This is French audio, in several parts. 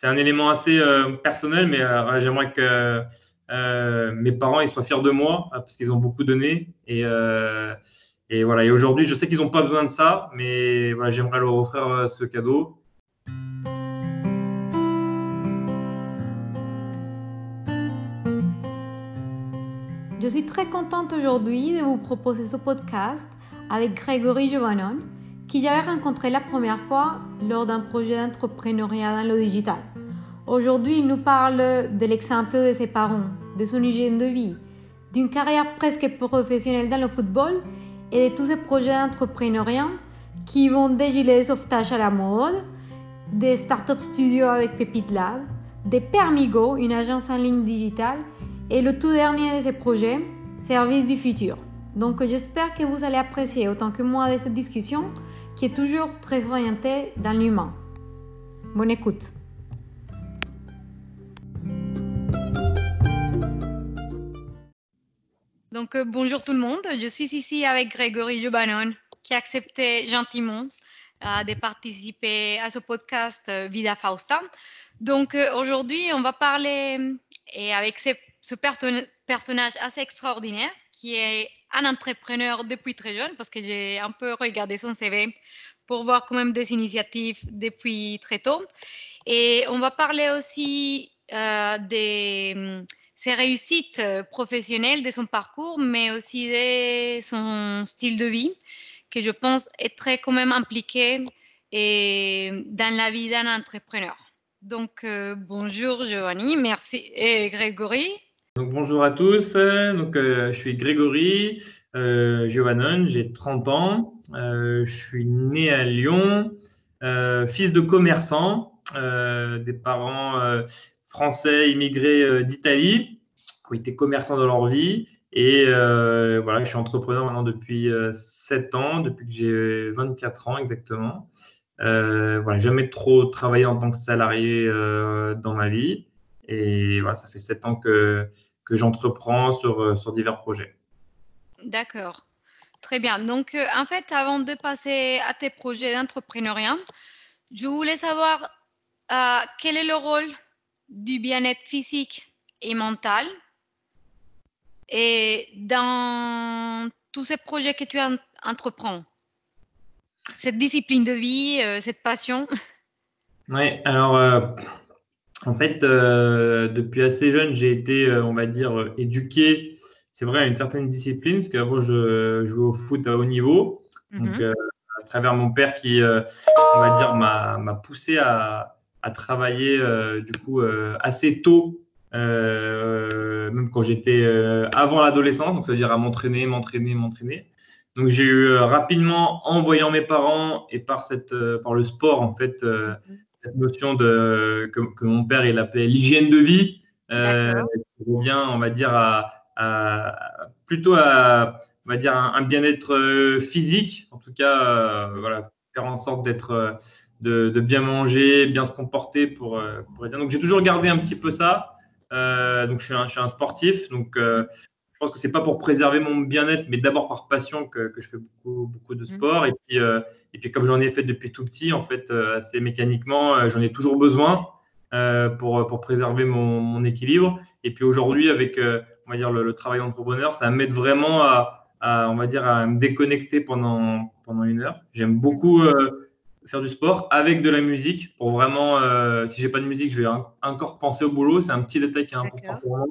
c'est un élément assez personnel, mais j'aimerais que mes parents ils soient fiers de moi parce qu'ils ont beaucoup donné. Et, voilà. Aujourd'hui, je sais qu'ils n'ont pas besoin de ça, mais voilà, j'aimerais leur offrir ce cadeau. Je suis très contente aujourd'hui de vous proposer ce podcast avec Grégory Giovannon, qui j'avais rencontré la première fois lors d'un projet d'entrepreneuriat dans le digital. Aujourd'hui, il nous parle de l'exemple de ses parents, de son hygiène de vie, d'une carrière presque professionnelle dans le football et de tous ces projets d'entrepreneuriat qui vont des gilets de sauvetage à la mode, des startup studios avec Pepite Lab, des Permigo, une agence en ligne digitale et le tout dernier de ces projets, Service du futur. Donc j'espère que vous allez apprécier autant que moi de cette discussion qui est toujours très orientée dans l'humain. Bonne écoute. Donc euh, bonjour tout le monde, je suis ici avec Grégory Jobanon qui a accepté gentiment euh, de participer à ce podcast euh, Vida Fausta. Donc aujourd'hui on va parler et avec ce personnage assez extraordinaire qui est un entrepreneur depuis très jeune parce que j'ai un peu regardé son CV pour voir quand même des initiatives depuis très tôt. Et on va parler aussi euh, de ses réussites professionnelles, de son parcours, mais aussi de son style de vie, que je pense est très quand même impliqué et dans la vie d'un entrepreneur. Donc, euh, bonjour Giovanni, merci et Grégory bonjour à tous. Donc, euh, je suis Grégory euh, j'ai 30 ans. Euh, je suis né à Lyon, fils de commerçant, des parents français immigrés d'Italie qui ont été commerçants dans leur vie. Et voilà, je suis entrepreneur maintenant depuis 7 ans, depuis que j'ai 24 ans exactement. voilà, jamais trop travaillé en tant que salarié dans ma vie. Et voilà, ça fait sept ans que, que j'entreprends sur, euh, sur divers projets. D'accord. Très bien. Donc, euh, en fait, avant de passer à tes projets d'entrepreneuriat, je voulais savoir euh, quel est le rôle du bien-être physique et mental et dans tous ces projets que tu entreprends? Cette discipline de vie, cette passion? Oui, alors en fait, euh, depuis assez jeune, j'ai été, euh, on va dire, euh, éduqué, c'est vrai, à une certaine discipline, parce qu'avant, je jouais au foot à haut niveau. Donc, mhm. à travers mon père qui, on va dire, m'a poussé à, travailler, du coup, assez tôt, même quand j'étais avant l'adolescence, donc ça veut dire à m'entraîner, m'entraîner, m'entraîner. Donc, j'ai eu rapidement, en voyant mes parents et par, cette, par le sport, en fait, cette notion de, que, mon père il appelait l'hygiène de vie, euh, qui revient, on va dire, à, plutôt à on va dire, un, bien-être euh, physique, en tout cas, euh, voilà, faire en sorte d'être, de, bien manger, bien se comporter pour, pour être bien. Donc j'ai toujours gardé un petit peu ça. donc je suis, un, je suis un sportif, donc je pense que c'est pas pour préserver mon bien-être, mais d'abord par passion que, que, je fais beaucoup, beaucoup de mmh. sport. Et puis, euh, et puis comme j'en ai fait depuis tout petit, en fait, euh, assez mécaniquement, euh, j'en ai toujours besoin pour, pour préserver mon, mon, équilibre. Et puis aujourd'hui, avec on va dire le, travail d'entrepreneur, ça m'aide vraiment à, à, on va dire, à me déconnecter pendant, pendant une heure. J'aime beaucoup faire du sport avec de la musique pour vraiment, si j'ai pas de musique, je vais encore penser au boulot. C'est un petit détail qui est important pour moi.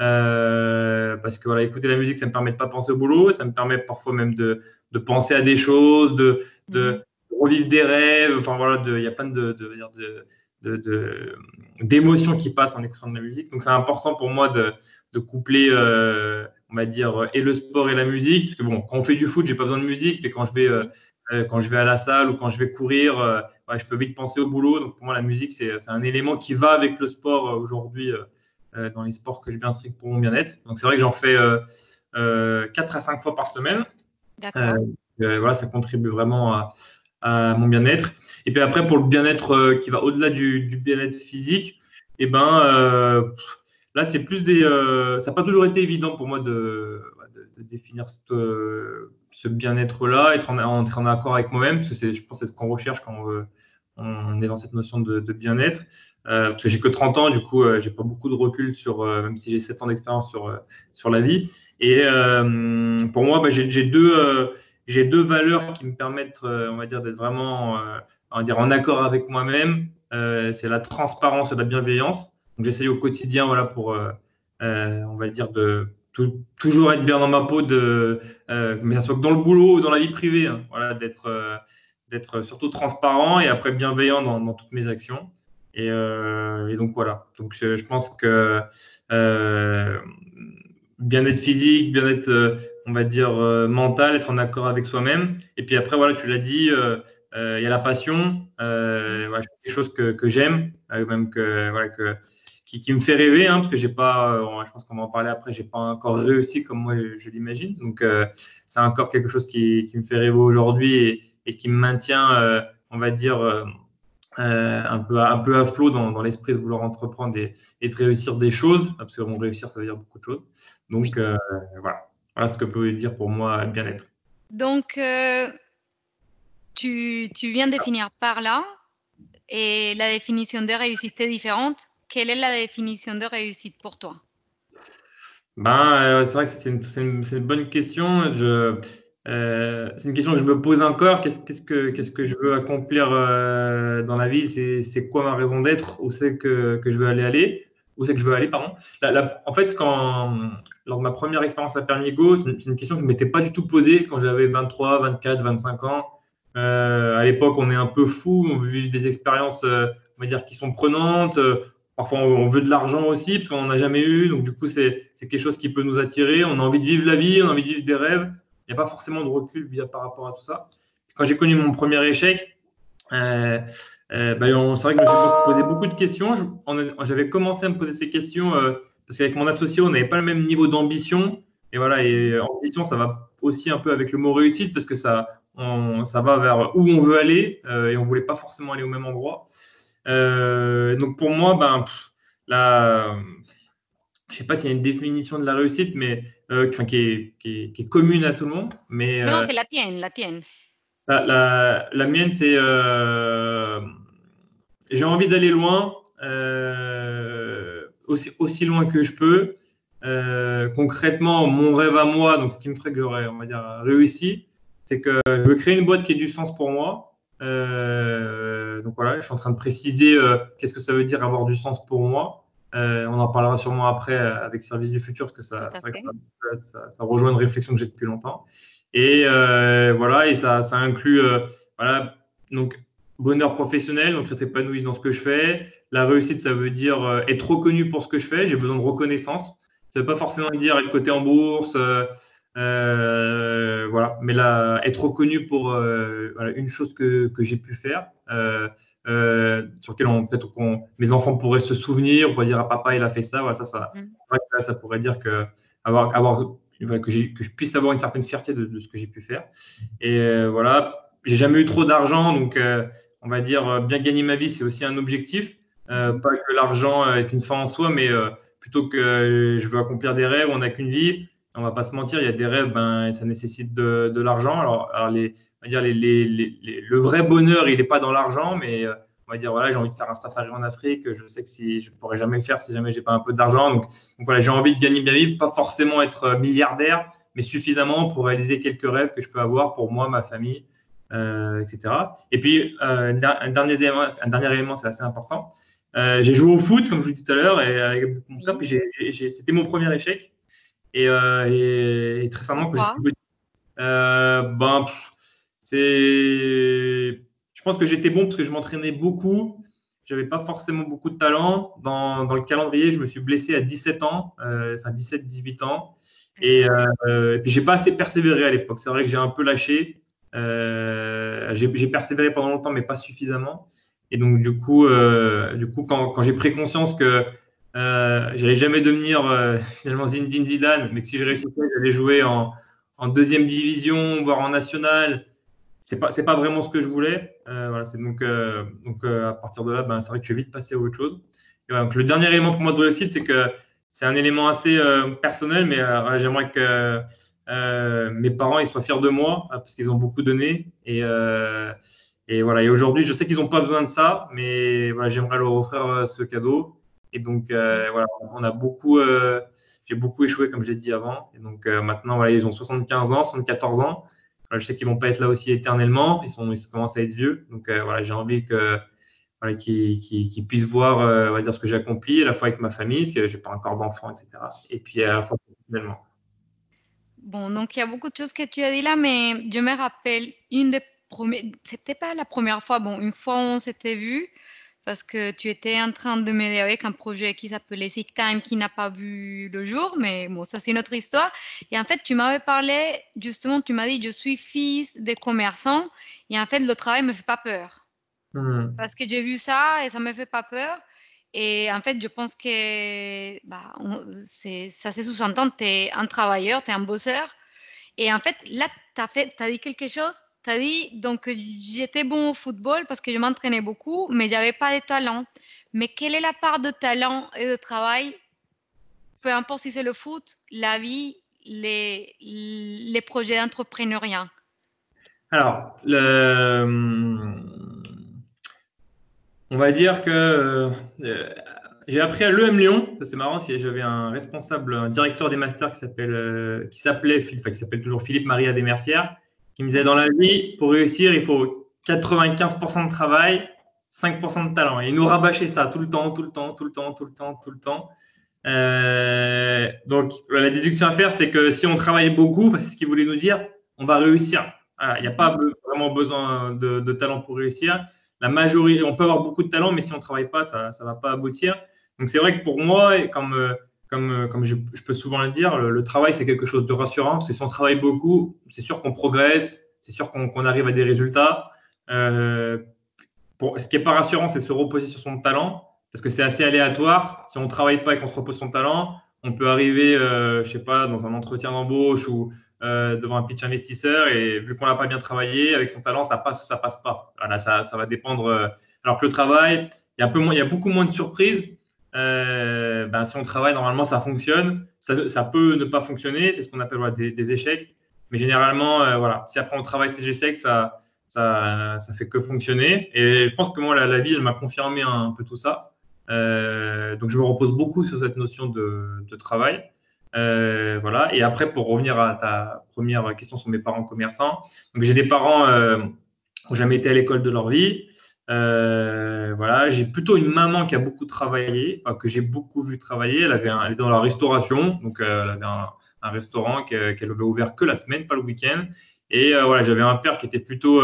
Euh, parce que voilà, écouter la musique, ça me permet de pas penser au boulot, ça me permet parfois même de, de penser à des choses, de, de, mhm. revivre des rêves. Enfin voilà, il y a plein de, d'émotions qui passent en écoutant de la musique. Donc c'est important pour moi de, de coupler, euh, on va dire, et le sport et la musique. Parce que bon, quand on fait du foot, j'ai pas besoin de musique, mais quand je vais, euh, quand je vais à la salle ou quand je vais courir, je peux vite penser au boulot. Donc pour moi, la musique, c'est, un élément qui va avec le sport aujourd'hui euh, dans les sports que je bien pour mon bien-être. Donc c'est vrai que j'en fais 4 euh, euh, à 5 fois par semaine. D'accord. voilà, ça contribue vraiment à, mon bien-être. Et puis après, pour le bien-être qui va au-delà du, bien-être physique, et eh ben, là, c'est plus des. ça n'a pas toujours été évident pour moi de, définir ce bien-être-là, être en, en, accord avec moi-même, parce que je pense que c'est ce qu'on recherche quand on veut, on est dans cette notion de, bien-être. parce que j'ai que 30 ans, du coup, j'ai pas beaucoup de recul sur, même si j'ai 7 ans d'expérience sur, sur la vie. Et pour moi, bah, j'ai deux, j'ai deux valeurs qui me permettent, on va dire, d'être vraiment on va dire, en accord avec moi-même. c'est la transparence et la bienveillance. Donc, j'essaye au quotidien, voilà, pour, on va dire, de toujours être bien dans ma peau, de, euh, mais soit que dans le boulot ou dans la vie privée, hein. voilà, d'être euh, d'être surtout transparent et après bienveillant dans, toutes mes actions. Et, euh, et, donc voilà. Donc je, pense que bien-être physique, bien-être, on va dire mental, être en accord avec soi-même. Et puis après voilà, tu l'as dit. il y a la passion, voilà, quelque chose que, j'aime, même que, qui, me fait rêver, hein, parce que j'ai pas, euh, je pense qu'on va en parler après, j'ai pas encore réussi comme moi je l'imagine. Donc euh, c'est encore quelque chose qui, me fait rêver aujourd'hui qui me maintient, euh, on va dire, un, peu, un peu à flot dans, dans l'esprit de vouloir entreprendre et, de réussir des choses, parce que bon, réussir, ça veut dire beaucoup de choses. Donc voilà. voilà ce que peut dire pour moi bien-être. Donc tu, tu viens de définir par là et la définition de réussite est différente quelle est la définition de réussite pour toi? Ben, euh, C'est vrai que c'est une, une, bonne question. Je, euh, c'est une question que je me pose encore. Qu'est-ce, que, je veux accomplir euh, dans la vie? C'est, c'est quoi ma raison d'être? Où c'est que, je veux aller Où c'est que je veux aller, pardon? en fait, lors de ma première expérience à Pernigo, c'est une, question que je ne m'étais pas du tout posée quand j'avais 23, 24, 25 ans. à l'époque, on est un peu fou, on vit des expériences, on va dire, qui sont prenantes. Parfois, on veut de l'argent aussi, parce qu'on n'en a jamais eu. Donc, du coup, c'est quelque chose qui peut nous attirer. On a envie de vivre la vie, on a envie de vivre des rêves. N'y a pas forcément de recul par rapport à tout ça. Quand j'ai connu mon premier échec, euh, euh, bah, c'est vrai que je me suis posé beaucoup de questions. J'avais commencé à me poser ces questions euh, parce qu'avec mon associé, on n'avait pas le même niveau d'ambition. Et voilà, et ambition, ça va aussi un peu avec le mot réussite parce que ça, ça va vers où on veut aller et on ne voulait pas forcément aller au même endroit. Euh, donc pour moi, ben, la, je ne sais pas s'il y a une définition de la réussite, mais euh, qui, est, qui, est, commune à tout le monde. Mais, non, euh, c'est la tienne, la tienne. La, la, mienne, c'est j'ai envie d'aller loin, aussi, aussi loin que je peux. concrètement, mon rêve à moi, donc ce qui me ferait que j'aurais, on va dire, réussi, c'est que je veux créer une boîte qui ait du sens pour moi. Euh, donc voilà, je suis en train de préciser euh, qu'est-ce que ça veut dire avoir du sens pour moi. Euh, on en parlera sûrement après avec Service du Futur, parce que ça, ça, rejoint une réflexion que j'ai depuis longtemps. Et voilà, et ça, ça inclut voilà, donc bonheur professionnel, donc être épanoui dans ce que je fais. La réussite, ça veut dire être reconnu pour ce que je fais. J'ai besoin de reconnaissance. Ça ne veut pas forcément dire être coté en bourse, euh, voilà, mais là, être reconnu pour euh, une chose que, que j'ai pu faire, euh, sur laquelle peut-être mes enfants pourraient se souvenir, pourraient dire à ah, papa il a fait ça, voilà, ça, ça, mm. ça pourrait dire que avoir, avoir que, que, je puisse avoir une certaine fierté de, ce que j'ai pu faire. Et voilà, j'ai jamais eu trop d'argent, donc on va dire bien gagner ma vie, c'est aussi un objectif. pas que l'argent est une fin en soi, mais plutôt que je veux accomplir des rêves, on n'a qu'une vie on va pas se mentir, il y a des rêves, ben, ça nécessite de, de l'argent. Alors, alors les, on va dire les, les, les, le vrai bonheur, il n'est pas dans l'argent, mais euh, on va dire voilà, j'ai envie de faire un safari en Afrique. Je sais que si je pourrais jamais le faire si jamais j'ai pas un peu d'argent. Donc, donc, voilà, j'ai envie de gagner bien vie, pas forcément être euh, milliardaire, mais suffisamment pour réaliser quelques rêves que je peux avoir pour moi, ma famille, euh, etc. Et puis un, dernier élément, un dernier élément, c'est assez important. j'ai joué au foot, comme je vous disais tout à l'heure, et avec mon top, c'était mon premier échec. Euh, et, et, très récemment, que j'ai euh, ben, c'est. Je pense que j'étais bon parce que je m'entraînais beaucoup. J'avais pas forcément beaucoup de talent. Dans, dans, le calendrier, je me suis blessé à 17 ans, euh, enfin 17-18 ans. Et, euh, et, puis, j'ai pas assez persévéré à l'époque. C'est vrai que j'ai un peu lâché. Euh, j'ai persévéré pendant longtemps, mais pas suffisamment. Et donc, du coup, euh, du coup quand, quand j'ai pris conscience que euh, j'allais jamais devenir euh, finalement Zinedine Zidane, mais que si je réussissais, j'allais jouer en, deuxième division, voire en national. C'est pas, c'est pas vraiment ce que je voulais. Euh, voilà, c'est donc, euh, donc à partir de là, ben, c'est vrai que je vais vite passer à autre chose. Donc, le dernier élément pour moi de réussite, c'est que c'est un élément assez personnel, mais j'aimerais que mes parents ils soient fiers de moi parce qu'ils ont beaucoup donné et Et voilà. Et aujourd'hui, je sais qu'ils n'ont pas besoin de ça, mais voilà, j'aimerais leur offrir ce cadeau. Et donc, voilà, on a beaucoup, j'ai beaucoup échoué, comme j'ai dit avant. Et donc, maintenant, voilà, ils ont 75 ans, 74 ans. je sais qu'ils vont pas être là aussi éternellement. Ils, sont, ils commencent à être vieux. Donc, voilà, j'ai envie que voilà, qu'ils puissent voir on va dire, ce que j'ai accompli, à la fois avec ma famille, parce que je n'ai pas encore d'enfants, etc. Et puis à la fois personnellement. Bon, donc il y a beaucoup de choses que tu as dit là, mais je me rappelle une des premières, c'était pas la première fois, bon, une fois on s'était vu, parce que tu étais en train de m'aider avec un projet qui s'appelait Sick Time qui n'a pas vu le jour, mais bon, ça c'est notre histoire. Et en fait, tu m'avais parlé, justement, tu m'as dit, je suis fils des commerçants, et en fait, le travail me fait pas peur. Hmm. Parce que j'ai vu ça et ça me fait pas peur. Et en fait, je pense que bah, ça se sous-entend, tu es un travailleur, tu es un bosseur. Et en fait, là, tu as, as, dit quelque chose. Tu as dit, donc, j'étais bon au football parce que je m'entraînais beaucoup, mais j'avais pas de talent. Mais quelle est la part de talent et de travail? Peu importe si c'est le foot, la vie, les, projets d'entrepreneuriat. Alors, on va dire que euh, j'ai appris à l'EM Lyon. C'est marrant, j'avais un responsable, un directeur des masters qui s'appelle, euh, qui s'appelait, enfin, qui s'appelle toujours Philippe Maria Desmercières, qui me disait dans la vie, pour réussir, il faut 95% de travail, 5% de talent. Et il nous rabâchait ça tout le temps, tout le temps, tout le temps, tout le temps, tout le temps. Euh, donc, la déduction à faire, c'est que si on travaille beaucoup, c'est ce qu'il voulait nous dire, on va réussir. Il n'y a pas vraiment besoin de talent pour réussir la majorité, on peut avoir beaucoup de talent, mais si on ne travaille pas, ça ne va pas aboutir. Donc c'est vrai que pour moi, comme, euh, comme, euh, comme je, peux souvent le dire, le, travail, c'est quelque chose de rassurant. Que si on travaille beaucoup, c'est sûr qu'on progresse, c'est sûr qu'on arrive à des résultats. Euh, ce qui n'est pas rassurant, c'est se reposer sur son talent, parce que c'est assez aléatoire. Si on ne travaille pas et qu'on se repose son talent, on peut arriver, je ne sais pas, dans un entretien d'embauche ou euh, devant un pitch investisseur et vu qu'on n'a pas bien travaillé, avec son talent, ça passe ou ça passe pas. Voilà, ça, ça va dépendre. Euh, alors que le travail, il y a beaucoup moins de surprises. Euh, ben, si on travaille, normalement, ça fonctionne. Ça, peut ne pas fonctionner, c'est ce qu'on appelle des, échecs. Mais généralement, voilà, si après on travaille ces échecs, ça, ça, ça fait que fonctionner. Et je pense que moi, la, vie, elle m'a confirmé un, peu tout ça. donc, je me repose beaucoup sur cette notion de, travail. Euh, voilà. Et après, pour revenir à ta première question sur mes parents commerçants, donc j'ai des parents euh, qui n'ont jamais été à l'école de leur vie. Euh, voilà, j'ai plutôt une maman qui a beaucoup travaillé, que j'ai beaucoup vu travailler. Elle, avait elle était dans la restauration, donc elle avait un, restaurant qu'elle avait ouvert que la semaine, pas le week-end. Et voilà, j'avais un père qui était plutôt,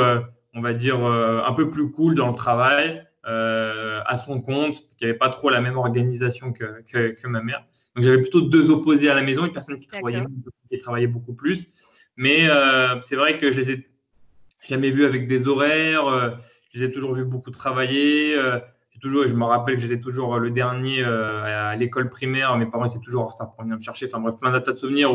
on va dire, un peu plus cool dans le travail. Euh, à son compte, qui n'avait pas trop la même organisation que, que, ma mère. Donc j'avais plutôt deux opposés à la maison, une personne qui travaillait, qui travaillait beaucoup plus. Mais euh, c'est vrai que je les ai jamais vus avec des horaires, euh, je les ai toujours vus beaucoup travailler. toujours, je me rappelle que j'étais toujours le dernier à l'école primaire, mes parents étaient toujours en retard pour venir me chercher. Enfin bref, plein de de souvenirs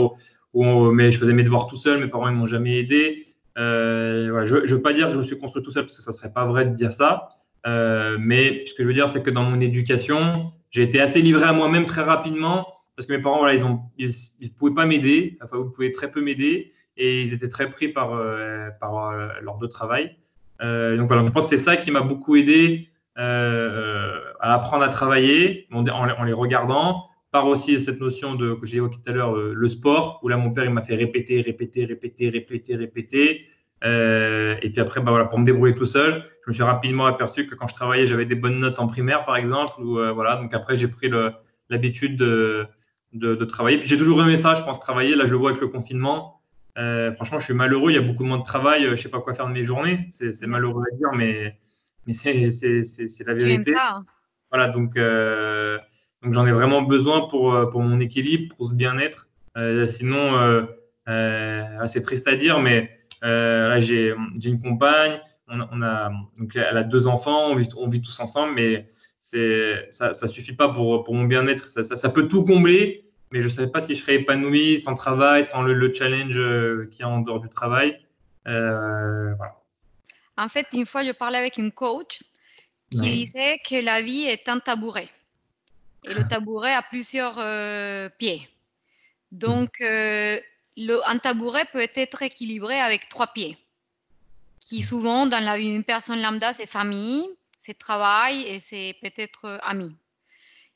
où, mais je faisais mes devoirs tout seul, mes parents ne m'ont jamais aidé. je ne veux pas dire que je me suis construit tout seul parce que ça ne serait pas vrai de dire ça. Euh, mais ce que je veux dire, c'est que dans mon éducation, j'ai été assez livré à moi-même très rapidement parce que mes parents, ils ne ils, pouvaient pas m'aider, enfin, ils pouvaient très peu m'aider et ils étaient très pris par, euh, par euh, leur de travail. Donc voilà, je pense que c'est ça qui m'a beaucoup aidé à apprendre à travailler en, les regardant, par aussi cette notion de, que j'ai évoqué tout à l'heure, le sport, où là, mon père, il m'a fait répéter, répéter, répéter, répéter, répéter. Euh, et puis après, bah voilà, pour me débrouiller tout seul, je me suis rapidement aperçu que quand je travaillais, j'avais des bonnes notes en primaire, par exemple. Euh, donc après, j'ai pris l'habitude de, de, de, travailler. Puis j'ai toujours aimé ça, je pense, travailler. Là, je vois avec le confinement. Euh, franchement, je suis malheureux. Il y a beaucoup moins de travail. Je ne sais pas quoi faire de mes journées. C'est malheureux à dire, mais, mais c'est la vérité. Ça. Hein. Voilà, donc, donc j'en ai vraiment besoin pour, pour mon équilibre, pour ce bien-être. sinon, c'est triste à dire, mais euh, j'ai une compagne, on, a, donc elle a deux enfants, on vit, on vit tous ensemble, mais ça ne suffit pas pour, pour mon bien-être. Ça, ça, peut tout combler, mais je ne savais pas si je serais épanoui sans travail, sans le, challenge euh, qui y a en dehors du travail. Euh, voilà. En fait, une fois, je parlais avec une coach qui disait que la vie est un tabouret. Et le tabouret a plusieurs pieds. Donc, un tabouret peut être équilibré avec trois pieds. qui souvent dans la vie d'une personne lambda, c'est famille, c'est travail et c'est peut-être amis.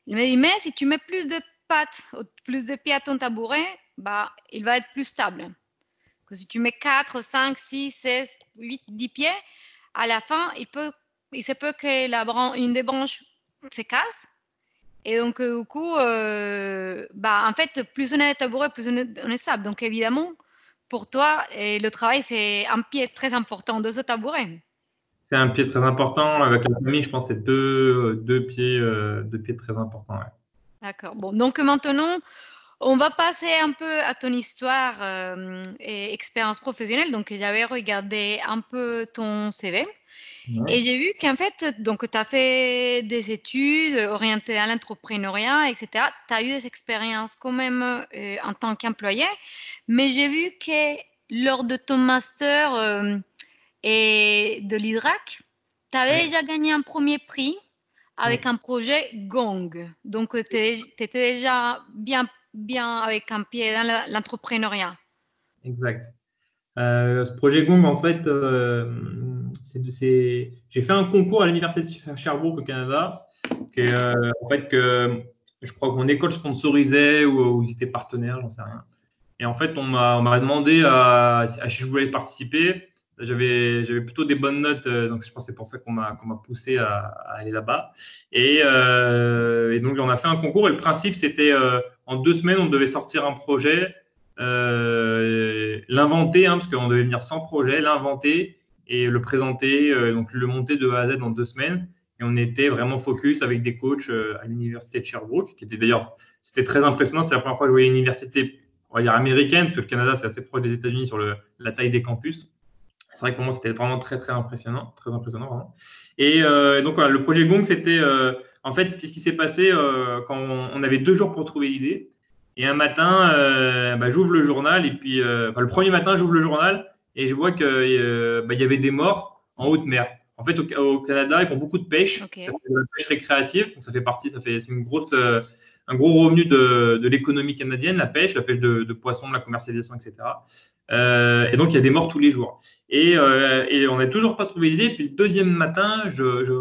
Il me dit, mais si tu mets plus de pattes, plus de pieds à ton tabouret, bah, il va être plus stable. Que si tu mets 4, 5, 6, 16, 8, 10 pieds, à la fin, il, peut, il se peut que la une des branches se casse. Et donc, du coup, euh, bah, en fait, plus on est tabouret, plus on est, stable. Donc, évidemment, pour toi, et le travail, c'est un pied très important de ce tabouret. C'est un pied très important. Avec la famille, je pense que c'est deux, deux, pieds, euh, deux pieds très importants. D'accord. Bon, donc maintenant, on va passer un peu à ton histoire euh, et expérience professionnelle. Donc, j'avais regardé un peu ton CV. Et j'ai vu qu'en fait, donc tu as fait des études orientées à l'entrepreneuriat, etc. Tu as eu des expériences quand même euh, en tant qu'employé, mais j'ai vu que lors de ton master euh, et de l'IDRAC, tu avais déjà gagné un premier prix avec un projet Gong. Donc, tu étais déjà bien, bien avec un pied dans l'entrepreneuriat. Exact. Euh, ce projet Gong, en fait, euh, j'ai fait un concours à l'Université de Sherbrooke au Canada. Euh, en fait, que je crois que mon école sponsorisait ou, ils étaient partenaires, j'en sais rien. Et en fait, on m'a demandé à, à, si je voulais participer. J'avais, plutôt des bonnes notes, euh, donc je pense que c'est pour ça qu'on m'a, poussé à, aller là-bas. Euh, et, donc, on a fait un concours et le principe, c'était euh, en deux semaines, on devait sortir un projet, l'inventer, hein, parce qu'on devait venir sans projet, l'inventer et le présenter, donc le monter de A à Z en deux semaines. Et on était vraiment focus avec des coachs à l'université de Sherbrooke, qui était d'ailleurs, c'était très impressionnant. C'est la première fois que je voyais une université, on va dire américaine, parce que le Canada, c'est assez proche des États-Unis sur la taille des campus. C'est vrai que pour moi, c'était vraiment très, très impressionnant. Très impressionnant vraiment. Et euh, donc, voilà, le projet Gong, c'était euh, en fait, qu'est-ce qui s'est passé euh, quand on, avait deux jours pour trouver l'idée. Et un matin, bah, j'ouvre le journal, et puis, le premier matin, j'ouvre le journal, et je vois qu'il bah, y avait des morts en haute mer. En fait, au, Canada, ils font beaucoup de pêche. Ça fait de la pêche récréative. Donc, ça fait partie, ça fait, c'est une grosse, un gros revenu de, de l'économie canadienne, la pêche, la pêche de, de poissons, la commercialisation, etc. Euh, et donc, il y a des morts tous les jours. Et, euh, et on n'a toujours pas trouvé l'idée. Puis le deuxième matin, je, je,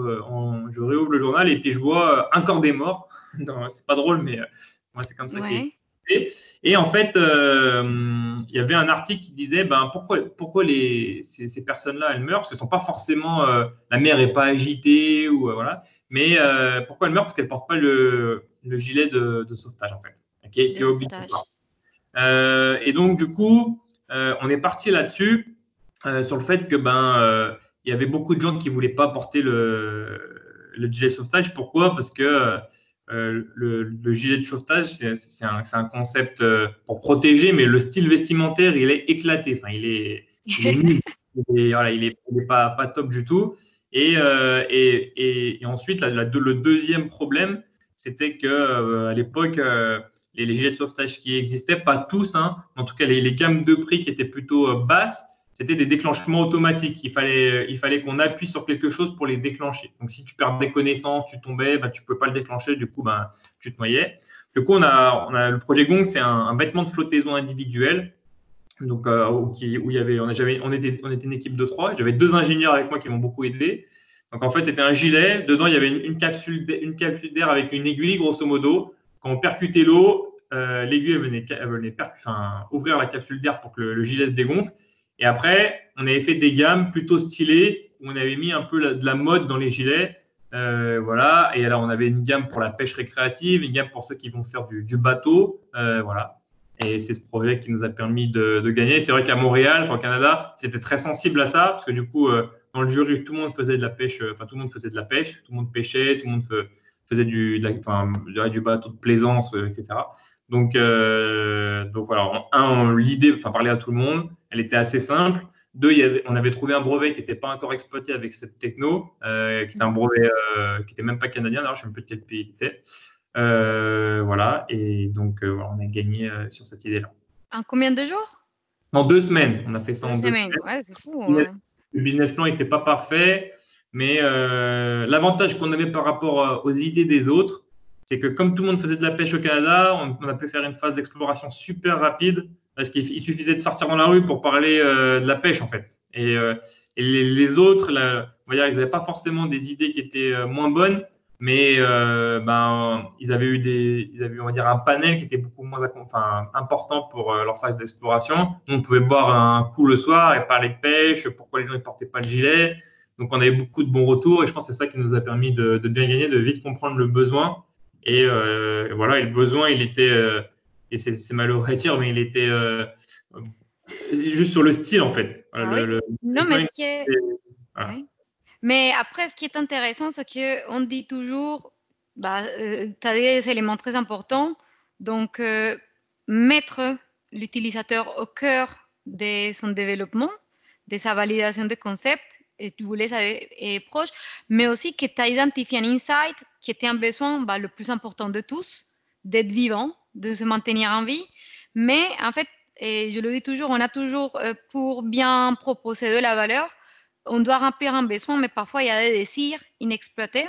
je, réouvre le journal et puis je vois encore des morts. C'est pas drôle, mais euh, moi, c'est comme ça ouais. Et, en fait, euh, il y avait un article qui disait ben, pourquoi, pourquoi les, ces, ces personnes-là, elles meurent? Parce ne sont pas forcément. Euh, la mer n'est pas agitée, ou, euh, voilà, mais pourquoi elles meurent? Parce qu'elles ne portent pas le, le gilet de, de, sauvetage, en fait, qui est, qui est obligatoire. et donc, du coup, on est parti là-dessus, sur le fait que ben il y avait beaucoup de gens qui ne voulaient pas porter le, le gilet de sauvetage. Pourquoi? Parce que le, gilet de sauvetage, c'est un, concept pour protéger, mais le style vestimentaire, il est éclaté. Enfin, il est, il est, pas, pas top du tout. Et, et, ensuite, le deuxième problème, c'était que à l'époque, les, gilets de sauvetage qui existaient, pas tous, hein, en tout cas les, gammes de prix qui étaient plutôt euh, basses, c'était des déclenchements automatiques. Il fallait, euh, il fallait qu'on appuie sur quelque chose pour les déclencher. Donc si tu perds des connaissances, tu tombais, bah, tu ne peux pas le déclencher, du coup, bah, tu te noyais. Du coup, on a, on a le projet Gong, c'est un, vêtement de flottaison individuel. Donc, euh, où, il y avait, on, on, était, on était une équipe de trois. J'avais deux ingénieurs avec moi qui m'ont beaucoup aidé. Donc, en fait, c'était un gilet. Dedans, il y avait une, une capsule d'air avec une aiguille, grosso modo, quand on percutait l'eau, euh, l'aiguille venait, venait ouvrir la capsule d'air pour que le, gilet se dégonfle. Et après, on avait fait des gammes plutôt stylées où on avait mis un peu de la mode dans les gilets. Euh, voilà. Et alors, on avait une gamme pour la pêche récréative, une gamme pour ceux qui vont faire du, bateau. Euh, voilà. Et c'est ce projet qui nous a permis de, gagner. C'est vrai qu'à Montréal, au Canada, c'était très sensible à ça parce que du coup, dans le jury, tout le monde faisait de la pêche. Enfin, tout le monde faisait de la pêche, tout le monde pêchait, tout le monde faisait du, du bateau de plaisance, euh, etc. Donc, euh, donc voilà, un, l'idée, enfin parler à tout le monde, elle était assez simple. Deux, il y avait, on avait trouvé un brevet qui n'était pas encore exploité avec cette techno, euh, qui était un brevet qui n'était même pas canadien, alors je ne sais même plus de quel pays il était. voilà, et donc on a gagné sur cette idée-là. En combien de jours? En deux semaines. On a fait ça en deux semaines. Ouais, c'est fou. Le business plan n'était pas parfait. Mais euh, l'avantage qu'on avait par rapport euh, aux idées des autres, c'est que comme tout le monde faisait de la pêche au Canada, on, a pu faire une phase d'exploration super rapide parce qu'il suffisait de sortir dans la rue pour parler euh, de la pêche en fait. Et, et les, autres, on va dire, ils n'avaient pas forcément des idées qui étaient moins bonnes, mais ben, ils avaient eu des, ils avaient, on va dire, un panel qui était beaucoup moins important pour leur phase d'exploration. On pouvait boire un coup le soir et parler de pêche, pourquoi les gens ne portaient pas le gilet. Donc, on avait beaucoup de bons retours et je pense que c'est ça qui nous a permis de, bien gagner, de vite comprendre le besoin. Et voilà, et le besoin, il était, et c'est malheureux à dire, mais il était juste sur le style en fait. Ah non, mais ce qui est. Mais après, ce qui est intéressant, c'est qu'on dit toujours, bah, euh, tu as des éléments très importants. Donc, euh, mettre l'utilisateur au cœur de son développement, de sa validation des concepts, et tu voulais ça est proche, mais aussi que tu as identifié un insight qui était un besoin bah, le plus important de tous, d'être vivant, de se maintenir en vie. Mais en fait, et je le dis toujours, on a toujours, euh, pour bien proposer de la valeur, on doit remplir un besoin, mais parfois il y a des désirs inexploités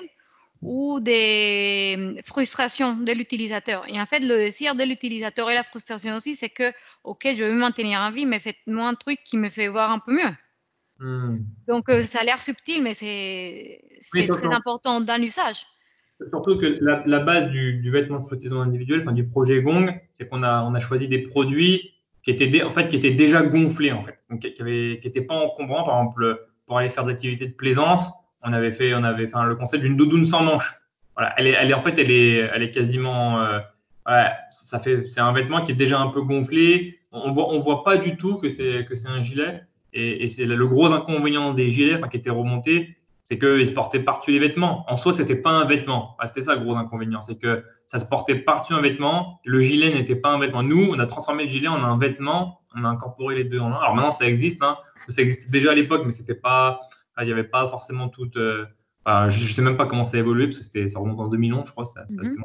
ou des frustrations de l'utilisateur. Et en fait, le désir de l'utilisateur et la frustration aussi, c'est que, OK, je veux me maintenir en vie, mais faites-moi un truc qui me fait voir un peu mieux. Hmm. Donc, euh, ça a l'air subtil, mais c'est très important dans l'usage. Surtout que la, base du, vêtement de flottaison individuelle, enfin du projet Gong, c'est qu'on a, on a choisi des produits qui étaient, en fait, qui étaient déjà gonflés, en fait, donc qui n'étaient pas encombrants. Par exemple, pour aller faire d'activités de plaisance, on avait fait, on avait fait le concept d'une doudoune sans manches. Voilà, elle est, elle est, en fait, elle est, elle est quasiment, euh, ça fait, c'est un vêtement qui est déjà un peu gonflé. On voit, on voit pas du tout que c'est que c'est un gilet. Et, c'est le gros inconvénient des gilets, qui étaient remontés, c'est qu'ils se portaient par-dessus les vêtements. En soi, c'était pas un vêtement. c'était ça le gros inconvénient, c'est que ça se portait par-dessus un vêtement. Le gilet n'était pas un vêtement. Nous, on a transformé le gilet en un vêtement. On a incorporé les deux en un. Alors maintenant, ça existe. Hein. Ça existait déjà à l'époque, mais c'était pas. Il n'y avait pas forcément toute. Euh, je ne sais même pas comment ça a évolué parce que ça remonte en 2011, je crois. Mhm.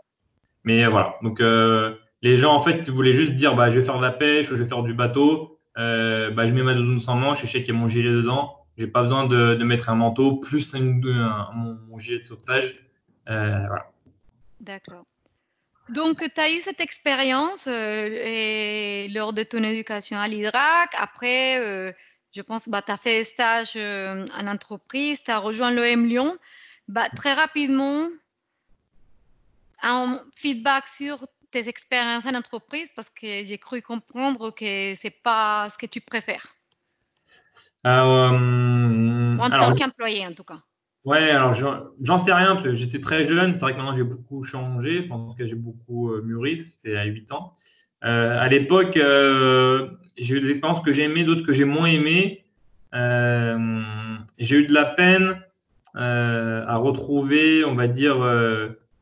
Mais voilà. Donc euh, les gens, en fait, ils voulaient juste dire, bah, je vais faire de la pêche, ou je vais faire du bateau. Euh, bah, je mets ma doudoune sans manche et je sais qu'il y a mon gilet dedans. J'ai pas besoin de, mettre un manteau plus mon, gilet de sauvetage. Euh, D'accord. Donc, tu as eu cette expérience euh, lors de ton éducation à l'IDRAC. Après, euh, je pense que bah, tu as fait stage en entreprise, tu as rejoint l'OM Lyon. Bah, très rapidement, un feedback sur tes expériences en entreprise parce que j'ai cru comprendre que ce n'est pas ce que tu préfères. Euh, en tant qu'employé, en tout cas. Ouais, alors j'en sais rien, parce que j'étais très jeune. C'est vrai que maintenant j'ai beaucoup changé. Enfin, en tout cas, j'ai beaucoup euh, mûri. C'était à 8 ans. Euh, à l'époque, j'ai eu des expériences que j'ai aimées, d'autres que j'ai moins aimées. j'ai eu de la peine à retrouver, on va dire,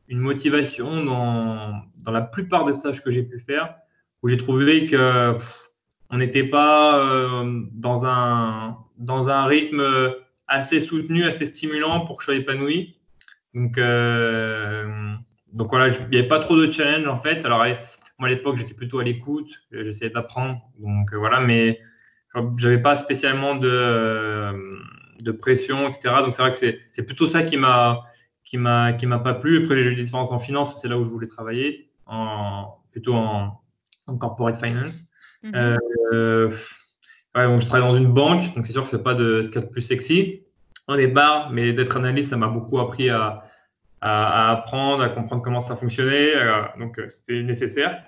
une motivation dans, dans, la plupart des stages que j'ai pu faire, où j'ai trouvé que on n'était pas euh, dans, un, dans un rythme assez soutenu, assez stimulant pour que je sois épanoui. Donc, euh, donc voilà, il n'y avait pas trop de challenge en fait. Alors, moi à l'époque, j'étais plutôt à l'écoute, j'essayais d'apprendre. Donc euh, voilà, mais j'avais pas spécialement de, de pression, etc. Donc c'est vrai que c'est plutôt ça qui m'a qui m'a qui m'a pas plu. Après, j'ai eu des expériences en finance, c'est là où je voulais travailler, en, plutôt en corporate finance. Euh, je travaille dans une banque, donc c'est sûr que c'est pas de ce qu'il y a de plus sexy au départ, mais d'être analyste, ça m'a beaucoup appris à, à, apprendre, à comprendre comment ça fonctionnait. Euh, donc, euh, c'était nécessaire.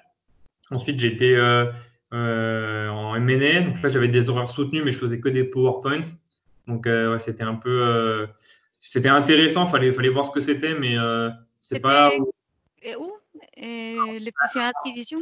Ensuite, j'étais en M&A. Donc là, j'avais des horaires soutenus, mais je faisais que des PowerPoints. Donc, c'était un peu... c'était intéressant. Il fallait, fallait voir ce que c'était, mais c'est pas... Et où? Les positions d'acquisition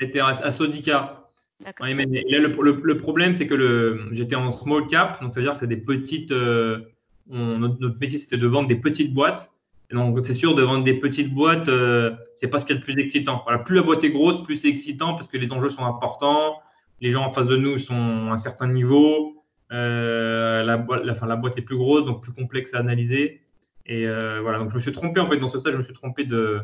C'était à Sodica le, problème, c'est que j'étais en small cap, donc ça veut dire que c'est des petites. Euh, notre, métier, c'était de vendre des petites boîtes. Donc, c'est sûr, de vendre des petites boîtes, euh, c'est pas ce qui est le plus excitant. Voilà, plus la boîte est grosse, plus c'est excitant parce que les enjeux sont importants. Les gens en face de nous sont à un certain niveau. Euh, la, boîte, est plus grosse, donc plus complexe à analyser. Et voilà, donc je me suis trompé en fait dans ce stage, je me suis trompé de.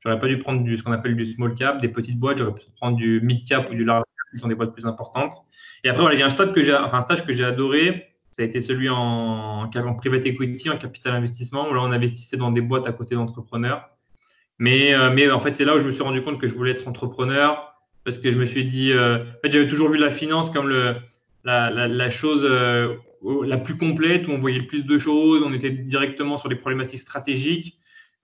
J'aurais pas dû prendre du, ce qu'on appelle du small cap, des petites boîtes, j'aurais pu prendre du mid cap ou du large qui sont des boîtes plus importantes. Et après, voilà, j'ai un stage que j'ai, un stage que j'ai adoré. Ça a été celui en, en, private equity, en capital investissement, où là, on investissait dans des boîtes à côté d'entrepreneurs. Mais, euh, mais en fait, c'est là où je me suis rendu compte que je voulais être entrepreneur parce que je me suis dit, euh, en fait, j'avais toujours vu la finance comme le, la, la, chose euh, la plus complète, où on voyait le plus de choses, on était directement sur des problématiques stratégiques.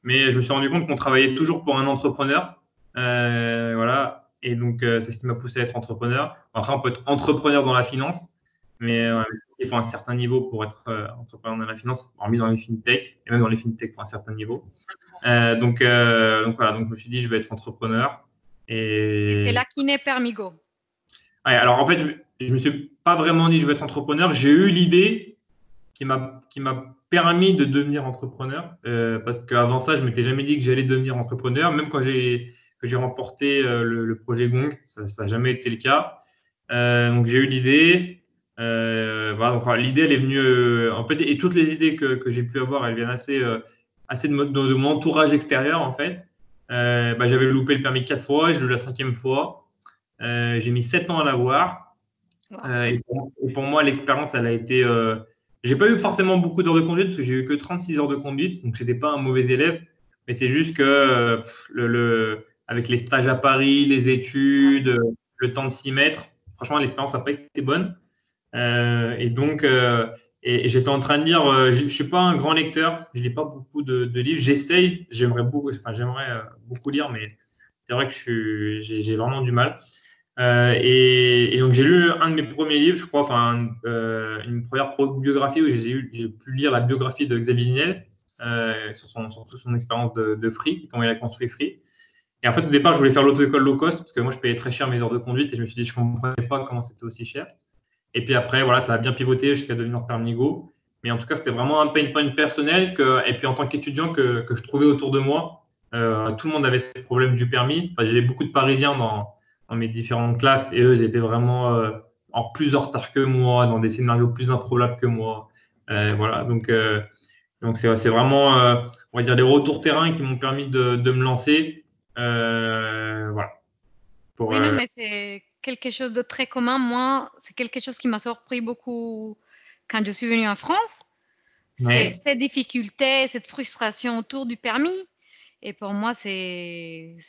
Mais je me suis rendu compte qu'on travaillait toujours pour un entrepreneur. voilà. Et donc, c'est ce qui m'a poussé à être entrepreneur. Après, on peut être entrepreneur dans la finance, mais il faut un certain niveau pour être entrepreneur dans la finance, hormis dans les fintech, et même dans les fintech pour un certain niveau. donc, donc, voilà, donc je me suis dit, je vais être entrepreneur. Et, c'est là qui naît Permigo. alors en fait, je ne me suis pas vraiment dit je vais être entrepreneur. J'ai eu l'idée qui m'a permis de devenir entrepreneur. Euh, parce qu'avant ça, je ne m'étais jamais dit que j'allais devenir entrepreneur. Même quand j'ai remporté euh, le, projet Gong, ça n'a jamais été le cas. Euh, donc j'ai eu l'idée. voilà, donc l'idée, elle est venue. en fait, et toutes les idées que, que j'ai pu avoir, elles viennent assez, assez de, de, mon entourage extérieur, en fait. Euh, bah, j'avais loupé le permis quatre fois, je l'ai eu la cinquième fois. Euh, j'ai mis sept ans à l'avoir. Euh, et, pour, moi, l'expérience, elle a été. j'ai pas eu forcément beaucoup d'heures de conduite parce que j'ai eu que 36 heures de conduite, donc c'était pas un mauvais élève. Mais c'est juste que le, avec les stages à Paris, les études, le temps de s'y mettre, franchement, l'expérience n'a pas été bonne. et donc, et, j'étais en train de lire, euh, je ne suis pas un grand lecteur, je ne lis pas beaucoup de, livres. J'essaye, j'aimerais beaucoup, enfin, j'aimerais euh, beaucoup lire, mais c'est vrai que j'ai vraiment du mal. Euh, et, donc j'ai lu un de mes premiers livres, je crois, enfin une première biographie où j'ai pu lire la biographie de Xavier Niel sur, son, sur toute son expérience de, de, Free, comment il a construit Free. Et en fait, au départ, je voulais faire l'auto-école low cost parce que moi, je payais très cher mes heures de conduite et je me suis dit, je ne comprenais pas comment c'était aussi cher. Et puis après, voilà, ça a bien pivoté jusqu'à devenir Permigo. Mais en tout cas, c'était vraiment un pain point personnel. Et puis en tant qu'étudiant que, que, je trouvais autour de moi, euh, tout le monde avait ce problème du permis. J'avais beaucoup de Parisiens dans, dans, mes différentes classes et eux, ils étaient vraiment euh, en plus en retard que moi, dans des scénarios plus improbables que moi. Euh, voilà, donc donc c'est vraiment, on va dire, des retours terrain qui m'ont permis de, de, me lancer. Voilà. Pour, oui, non, mais c'est quelque chose de très commun. Moi, c'est quelque chose qui m'a surpris beaucoup quand je suis venue en France. C'est cette difficulté, cette frustration autour du permis. Et pour moi, c'était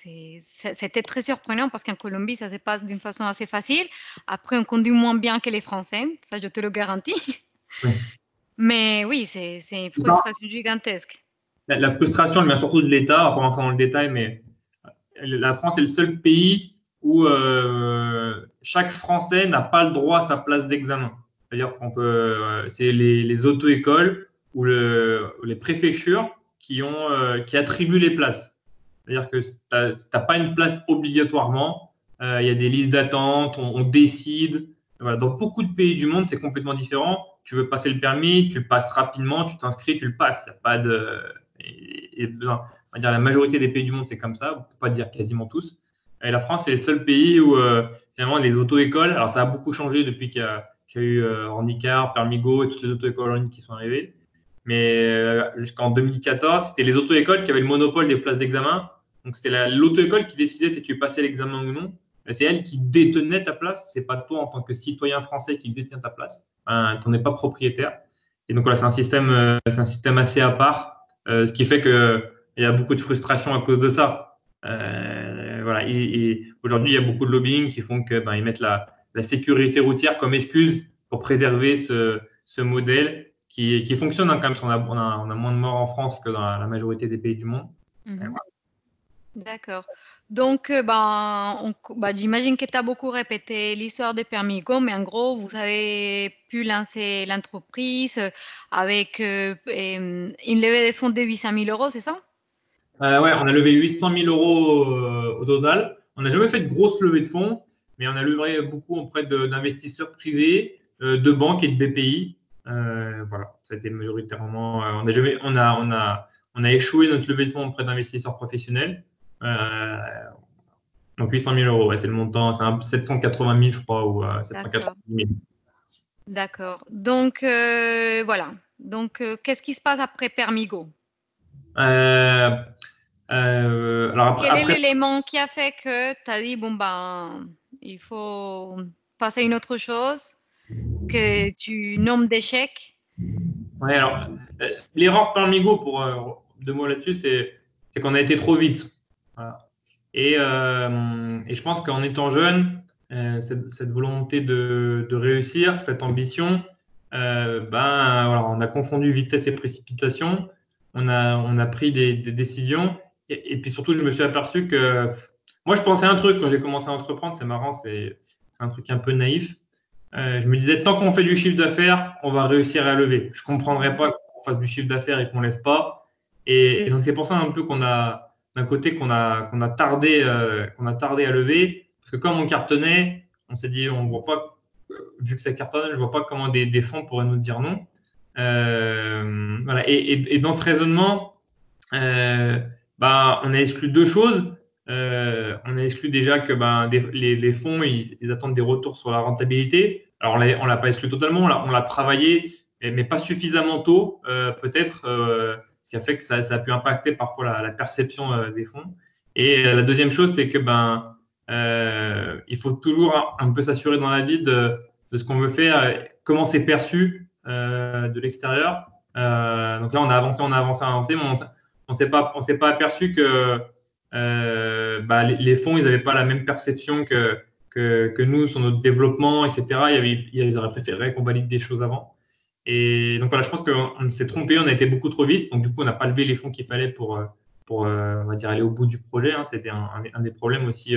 très surprenant parce qu'en Colombie, ça se passe d'une façon assez facile. Après, on conduit moins bien que les Français, ça je te le garantis. Mais oui, c'est une frustration gigantesque. La, frustration, elle vient surtout de l'État, pas rentrer dans le détail, mais la France est le seul pays où euh, chaque Français n'a pas le droit à sa place d'examen. C'est-à-dire qu'on euh, c'est les, auto-écoles ou les préfectures euh, qui attribuent les places. C'est-à-dire que tu n'as pas une place obligatoirement, il y a des listes d'attente, on, décide. Dans beaucoup de pays du monde, c'est complètement différent. Tu veux passer le permis, tu passes rapidement, tu t'inscris, tu le passes. Il a pas de. On va dire la majorité des pays du monde, c'est comme ça. Peut pas dire quasiment tous. Et la France, c'est le seul pays où euh, finalement les auto-écoles, alors ça a beaucoup changé depuis qu'il y, a eu euh, Handicap, Permigo et toutes les auto-écoles en ligne qui sont arrivées. Mais euh, jusqu'en 2014, c'était les auto-écoles qui avaient le monopole des places d'examen. Donc c'était l'auto-école qui décidait si tu passais l'examen ou non. C'est elle qui détenait ta place. C'est pas toi en tant que citoyen français qui détient ta place. tu n'en es pas propriétaire. Et donc voilà, c'est un système, c'est un système assez à part, ce qui fait qu'il y a beaucoup de frustration à cause de ça. Euh, voilà. Et, aujourd'hui, il y a beaucoup de lobbying qui font que ben, ils mettent la, sécurité routière comme excuse pour préserver ce, modèle qui, qui fonctionne hein, quand même. On a, on, a, on a, moins de morts en France que dans la, majorité des pays du monde. Mhm. D'accord. Donc, euh, ben, ben, j'imagine que tu as beaucoup répété l'histoire des Permigo, mais en gros, vous avez pu lancer l'entreprise avec euh, une levée de fonds de 800 000 euros, c'est ça? Euh, ouais, on a levé 800 000 euros euh, au total. On n'a jamais fait de grosses levées de fonds, mais on a levé beaucoup auprès d'investisseurs privés, euh, de banques et de BPI. voilà, ça a été majoritairement. on, a jamais, on, a, on, a, on a échoué notre levée de fonds auprès d'investisseurs professionnels. donc 800 000 euros, c'est le montant, c'est 780 000, je crois, ou 780 000. D'accord. Donc voilà. Donc qu'est-ce qui se passe après Permigo? Euh, alors Quel est l'élément qui a fait que tu as dit, bon, ben, il faut passer à une autre chose, que tu nommes d'échecs Oui, alors, euh, l'erreur Parmigo, pour euh, deux mots là-dessus, c'est qu'on a été trop vite. Et, et, je pense qu'en étant jeune, cette, cette, volonté de, de, réussir, cette ambition, ben, voilà, on a confondu vitesse et précipitation. On a, on a pris des, décisions. Et, puis surtout, je me suis aperçu que moi, je pensais un truc quand j'ai commencé à entreprendre. C'est marrant, c'est un truc un peu naïf. je me disais, tant qu'on fait du chiffre d'affaires, on va réussir à lever. Je ne comprendrais pas qu'on fasse du chiffre d'affaires et qu'on ne lève pas. Et, donc, c'est pour ça un peu qu'on a, d'un côté, qu'on a, qu'on a, tardé, qu'on a tardé à lever. Parce que comme on cartonnait, on s'est dit, on voit pas, vu que ça cartonne, je ne vois pas comment des, fonds pourraient nous dire non. Euh, voilà. et, dans ce raisonnement, euh, bah, on a exclu deux choses. Euh, on a exclu déjà que ben, les, les, fonds, ils, attendent des retours sur la rentabilité. Alors, on ne l'a pas exclu totalement, on l'a travaillé, mais, pas suffisamment tôt, peut-être, ce qui a fait que ça, a pu impacter parfois la, la perception des fonds. Et la deuxième chose, c'est que ben, euh, il faut toujours un, peu s'assurer dans la vie de, ce qu'on veut faire, comment c'est perçu euh, de l'extérieur. Euh, donc là, on a avancé, on a avancé, on a avancé, mais ne s'est pas, on s'est pas aperçu que bah, les, fonds, ils n'avaient pas la même perception que, que, nous sur notre développement, etc. Il y avait, ils auraient préféré qu'on valide des choses avant. Et donc voilà, je pense qu'on s'est trompé, on a été beaucoup trop vite. Donc du coup, on n'a pas levé les fonds qu'il fallait pour, pour on va dire, aller au bout du projet. Hein. C'était un, un, des problèmes aussi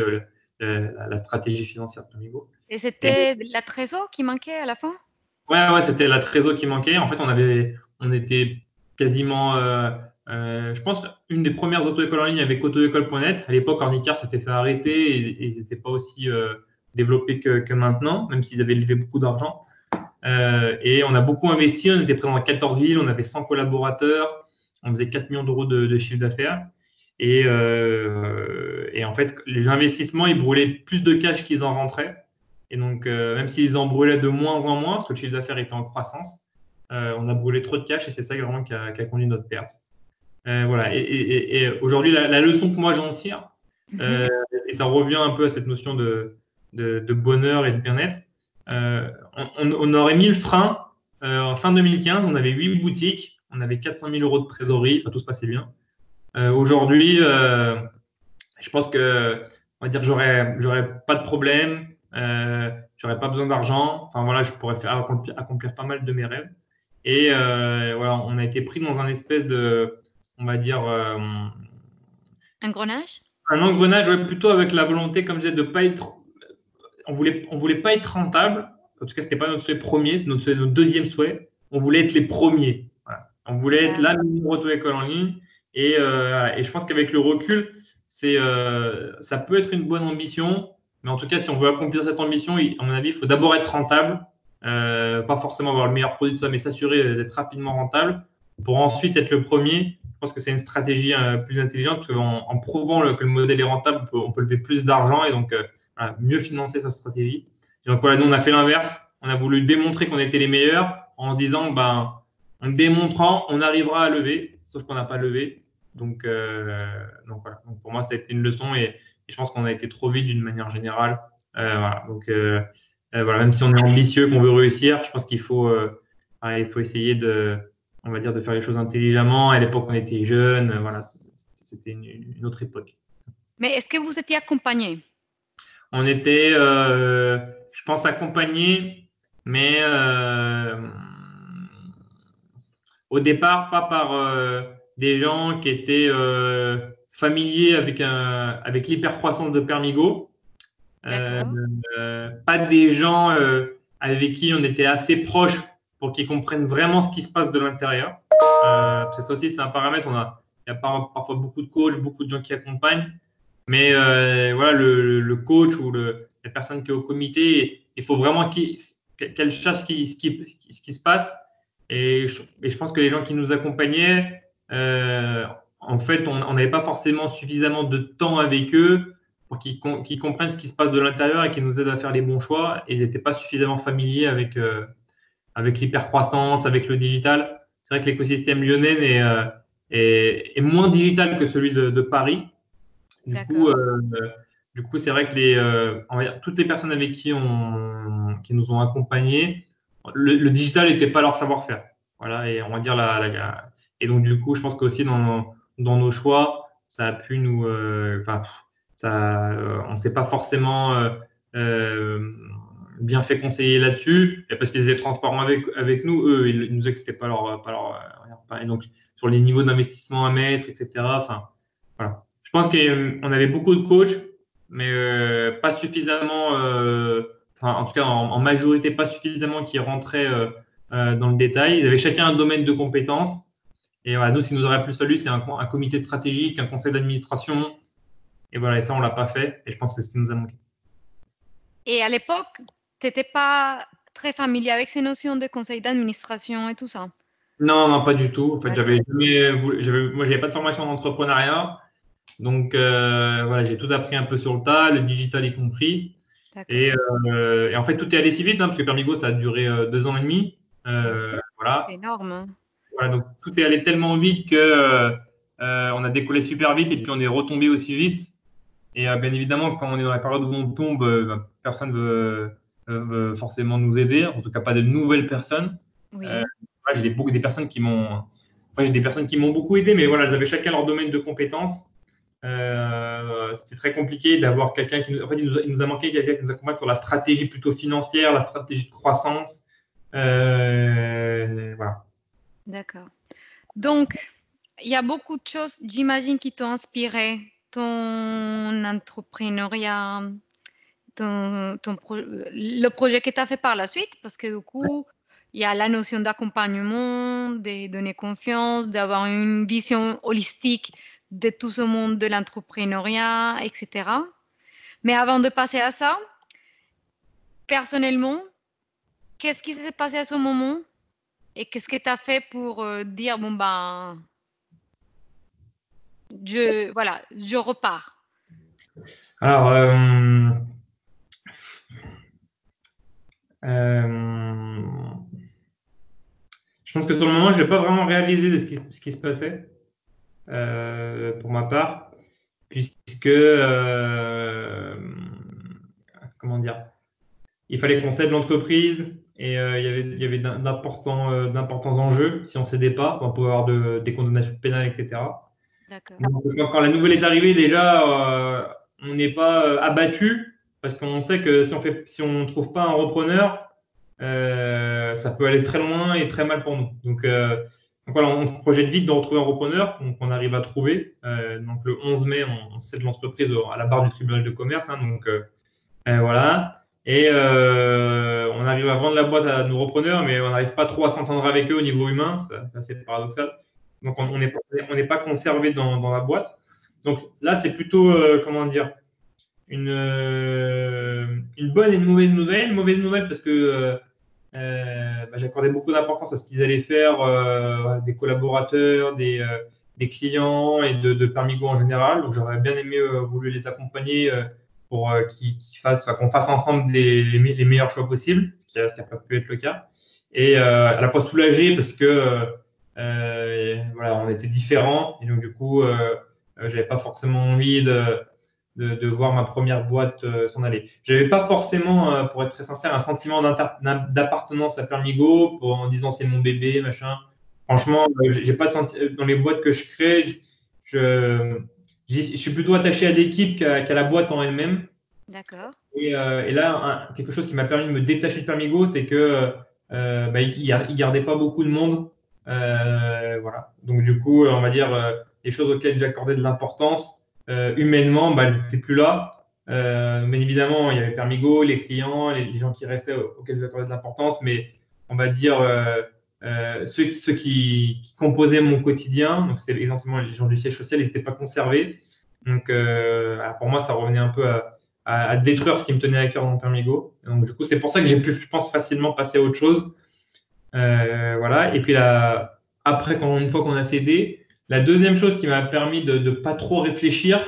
la stratégie financière de Tomigo. Et c'était la trésor qui manquait à la fin? Ouais, ouais, c'était la trésor qui manquait. En fait, on avait, on était quasiment, euh, euh, je pense, une des premières auto-écoles en ligne avec autoécole.net. À l'époque, Ornicar s'était fait arrêter et, ils n'étaient pas aussi euh, développés que, maintenant, même s'ils avaient levé beaucoup d'argent. et on a beaucoup investi. On était présent dans 14 villes, on avait 100 collaborateurs, on faisait 4 millions d'euros de chiffre d'affaires. Euh, et, en fait, les investissements, ils brûlaient plus de cash qu'ils en rentraient. Et donc, euh, même s'ils en brûlaient de moins en moins, parce que le chiffre d'affaires était en croissance, euh, on a brûlé trop de cash et c'est ça vraiment qui a, conduit notre perte. Voilà. Et, aujourd'hui, la, leçon que moi j'en tire, mhm. et ça revient un peu à cette notion de, de, bonheur et de bien-être, on, aurait mis le frein en fin 2015, on avait 8 boutiques, on avait 400 000 euros de trésorerie, enfin tout se passait bien. Euh, aujourd'hui, euh, je pense que, on va dire, j'aurais, j'aurais pas de problème, euh, j'aurais pas besoin d'argent. Enfin voilà, je pourrais faire accomplir, pas mal de mes rêves. Et voilà, on a été pris dans un espèce de, on va dire, engrenage? Un engrenage, plutôt avec la volonté, comme je disais, de pas être. On voulait, on voulait pas être rentable. En tout cas, c'était pas notre souhait premier, c'était notre, notre, deuxième souhait. On voulait être les premiers. On voulait être la meilleure auto-école en ligne. Euh, et, je pense qu'avec le recul, c'est, euh, ça peut être une bonne ambition. Mais en tout cas, si on veut accomplir cette ambition, à mon avis, il faut d'abord être rentable. Euh, pas forcément avoir le meilleur produit, tout ça, mais s'assurer d'être rapidement rentable pour ensuite être le premier. Pense que c'est une stratégie plus intelligente qu'en en prouvant que le modèle est rentable, on peut, lever plus d'argent et donc mieux financer sa stratégie. donc voilà, nous on a fait l'inverse. On a voulu démontrer qu'on était les meilleurs en se disant, ben, en démontrant, on arrivera à lever, sauf qu'on n'a pas levé. Donc, euh, voilà. Donc pour moi, ça a été une leçon et, je pense qu'on a été trop vite d'une manière générale. Euh. Donc euh, voilà, même si on est ambitieux, qu'on veut réussir, je pense qu'il faut, il faut essayer de, on va dire, de faire les choses intelligemment. À l'époque, on était jeunes. Voilà, c'était une, autre époque. Mais est-ce que vous étiez accompagné? On était, je pense, accompagné, mais au départ, pas par des gens qui étaient euh, familiers avec, un, avec l'hypercroissance de Permigo. Euh, euh, pas des gens avec qui on était assez proche pour qu'ils comprennent vraiment ce qui se passe de l'intérieur. parce que ça aussi, c'est un paramètre. On a, il y a parfois beaucoup de coachs, beaucoup de gens qui accompagnent. Mais voilà, le, coach ou la personne qui est au comité, il faut vraiment qu'elle sache ce qui, se passe. Et je, et je, pense que les gens qui nous accompagnaient, euh, en fait, on n'avait pas forcément suffisamment de temps avec eux pour qu'ils comprennent ce qui se passe de l'intérieur et qu'ils nous aident à faire les bons choix. Et ils n'étaient pas suffisamment familiers avec, euh, avec l'hypercroissance, avec le digital. C'est vrai que l'écosystème lyonnais est, euh, est, moins digital que celui de, Paris. Du coup, du coup, c'est vrai que les, toutes les personnes avec qui, on, qui nous ont accompagnés, le, digital n'était pas leur savoir-faire. Voilà, et on va dire la, la, et donc, du coup, je pense qu'aussi dans, dans nos choix, ça a pu nous. Euh, enfin, ça, euh, on ne sait pas forcément. Euh, bien fait conseiller là-dessus. Parce qu'ils étaient transparents avec, avec nous, eux, ils nous disaient pas leur. Pas leur et donc, sur les niveaux d'investissement à mettre, etc. Enfin, voilà. Je pense qu'on avait beaucoup de coachs, mais euh, pas suffisamment, euh, en tout cas en, majorité, pas suffisamment qui rentraient dans le détail. Ils avaient chacun un domaine de compétences. Et voilà, nous, ce qui nous aurait plus fallu, c'est un, comité stratégique, un conseil d'administration, et voilà, et ça, on ne l'a pas fait. Et je pense que c'est ce qui nous a manqué. Et à l'époque, n'étais pas très familier avec ces notions de conseil d'administration et tout ça? Non, non, pas du tout. En fait, j'avais jamais, moi, j'avais pas de formation en entrepreneuriat. Donc, euh, voilà, j'ai tout appris un peu sur le tas, le digital y compris. Et, euh, et, en fait, tout est allé si vite, hein, parce que Permigo, ça a duré euh, deux ans et demi. voilà. C'est énorme. Hein. Voilà, donc tout est allé tellement vite que on a décollé super vite et puis on est retombé aussi vite. Et bien évidemment, quand on est dans la période où on tombe, bah, personne ne veut, forcément nous aider, en tout cas pas de nouvelles personnes. Oui. Euh, j'ai beaucoup des personnes qui m'ont, j'ai des personnes qui m'ont beaucoup aidé, mais voilà, elles avaient chacun leur domaine de compétences. c'était très compliqué d'avoir quelqu'un qui nous, en fait, il nous, a, manqué quelqu'un qui nous accompagne sur la stratégie plutôt financière, la stratégie de croissance. voilà. D'accord. Donc, il y a beaucoup de choses, j'imagine, qui t'ont inspiré ton entrepreneuriat, ton, le projet que tu as fait par la suite, parce que du coup, il y a la notion d'accompagnement, de donner confiance, d'avoir une vision holistique de tout ce monde de l'entrepreneuriat, etc. Mais avant de passer à ça, personnellement, qu'est-ce qui s'est passé à ce moment? Et qu'est-ce que tu as fait pour euh, dire, bon, ben, je, voilà, je repars? Alors, euh, euh, je pense que sur le moment, je n'ai pas vraiment réalisé de ce qui, se passait euh, pour ma part, puisque, comment dire, il fallait qu'on cède l'entreprise et il y avait, il y avait d'importants, enjeux. Si on ne cédait pas, on pouvait avoir des condamnations pénales, etc. Quand, la nouvelle est arrivée, déjà, euh, on n'est pas euh, abattu parce qu'on sait que si on ne si on trouve pas un repreneur, euh, ça peut aller très loin et très mal pour nous. Donc, voilà, on se projette vite de retrouver un repreneur qu'on arrive à trouver. donc le 11 mai, on, cède l'entreprise à la barre du tribunal de commerce. Hein, donc voilà. Et on arrive à vendre la boîte à nos repreneurs, mais on n'arrive pas trop à s'entendre avec eux au niveau humain. C'est assez paradoxal. Donc, on n'est on pas conservé dans, la boîte. Donc là, c'est plutôt, euh, comment dire, une, euh, une bonne et une mauvaise nouvelle. Mauvaise nouvelle parce que euh, bah, j'accordais beaucoup d'importance à ce qu'ils allaient faire, des collaborateurs, des, clients et de, de Permigo en général. Donc j'aurais bien aimé voulu les accompagner pour qu'ils fassent, qu'on fasse ensemble les, les, meilleurs choix possibles, ce qui n'a pas pu être le cas. Et à la fois soulagé parce que euh, voilà, on était différents et donc du coup, euh, euh, j'avais pas forcément envie de, de, voir ma première boîte s'en aller. J'avais pas forcément, pour être très sincère, un sentiment d'appartenance à Permigo pour, en disant c'est mon bébé, machin. Franchement, j'ai pas de dans les boîtes que je crée, je, je suis plutôt attaché à l'équipe qu'à la boîte en elle-même. D'accord. Et, et, là, quelque chose qui m'a permis de me détacher de Permigo, c'est que bah, il, gardait pas beaucoup de monde euh, voilà. Donc, du coup, on va dire euh, les choses auxquelles j'accordais de l'importance, euh, humainement, bah, elles n'étaient plus là. mais évidemment, il y avait Permigo, les clients, les, gens qui restaient auxquels j'accordais de l'importance, mais on va dire ceux, qui, ceux qui, composaient mon quotidien, donc c'était essentiellement les gens du siège social, ils n'étaient pas conservés. Donc, pour moi, ça revenait un peu à, détruire ce qui me tenait à cœur dans Permigo. donc, du coup, c'est pour ça que j'ai pu, je pense, facilement passer à autre chose. Euh, voilà. Et puis là, après, quand, une fois qu'on a cédé, la deuxième chose qui m'a permis de ne pas trop réfléchir,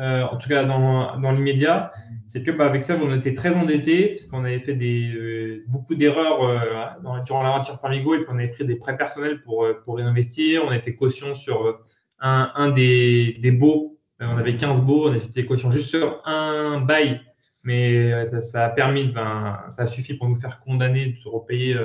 euh, en tout cas dans, dans l'immédiat, c'est que bah, avec ça, on était très endetté, parce qu'on avait fait des, euh, beaucoup d'erreurs euh, durant l'aventure Parmigo, et puis on avait pris des prêts personnels pour, pour réinvestir. On était caution sur un, des, des baux. on avait 15 baux, on était caution juste sur un bail, mais ça, a permis, ben, ça a suffi pour nous faire condamner, de se repayer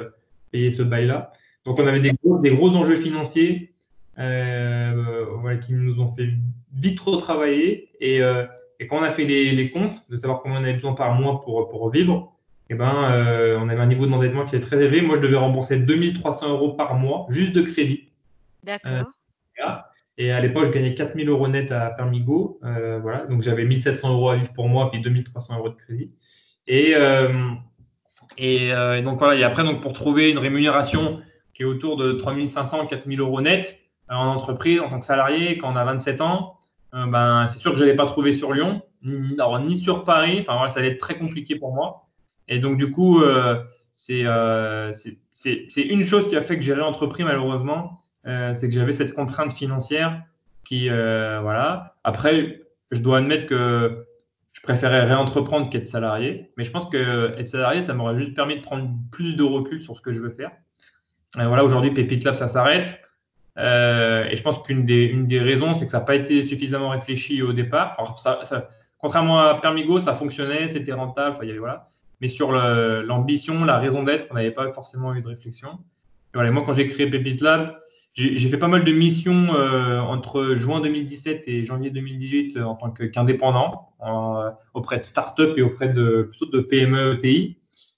ce bail-là. Donc, on avait des gros, des gros enjeux financiers euh, qui nous ont fait vite trop travailler. Et, euh, et quand on a fait les, comptes, de savoir combien on avait besoin par mois pour, pour vivre, eh ben, euh, on avait un niveau d'endettement qui est très élevé. Moi, je devais rembourser 2300 euros par mois juste de crédit. D'accord. et à l'époque, je gagnais 4000 euros net à Permigo. voilà. Donc, j'avais 1700 euros à vivre pour moi, puis 2300 euros de crédit. Et, et, donc, voilà. Et après, donc, pour trouver une rémunération qui est autour de 3500, 4000 euros net en entreprise, en tant que salarié, quand on a 27 ans, ben, c'est sûr que je n'allais pas trouver sur Lyon, ni, sur Paris. Enfin, voilà, ça allait être très compliqué pour moi. Et donc, du coup, euh, euh, c'est une chose qui a fait que j'ai réentrepris malheureusement, euh, c'est que j'avais cette contrainte financière qui, voilà. Après, je dois admettre que je préférais réentreprendre qu'être salarié, mais je pense que être salarié, ça m'aurait juste permis de prendre plus de recul sur ce que je veux faire. Et voilà, aujourd'hui, Pépite Lab, ça s'arrête. Et je pense qu'une des, raisons, c'est que ça n'a pas été suffisamment réfléchi au départ. Contrairement à Permigo, ça fonctionnait, c'était rentable. il y avait, voilà. Mais sur l'ambition, la raison d'être, on n'avait pas forcément eu de réflexion. voilà, moi, quand j'ai créé Pépite Lab, j'ai fait pas mal de missions euh, entre juin 2017 et janvier 2018 euh, en tant qu'indépendant euh, auprès de start-up et auprès de plutôt de PME ETI.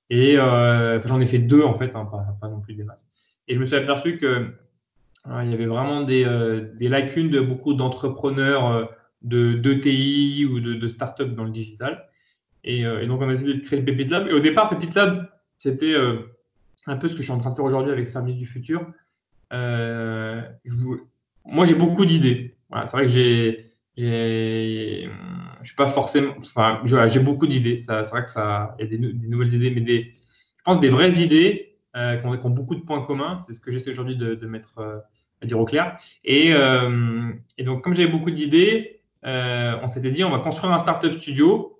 Et j'en ai fait deux en fait, hein, pas, non plus des masses. Et je me suis aperçu que il y avait vraiment des, des lacunes de beaucoup d'entrepreneurs de d'ETI ou de, de start-up dans le digital. Euh, et, donc, on a essayé de créer Pépite Lab. Et au départ, Pépite Lab, c'était euh, un peu ce que je suis en train de faire aujourd'hui avec Service du Futur. Euh, moi, j'ai beaucoup d'idées. c'est vrai que j'ai. Je suis pas forcément. Enfin, j'ai beaucoup d'idées. C'est vrai que ça, il y a des, nouvelles idées, mais des, je pense des vraies idées qui, ont, beaucoup de points communs. C'est ce que j'essaie aujourd'hui de, mettre à dire au clair. Et, et donc, comme j'avais beaucoup d'idées, on s'était dit on va construire un startup studio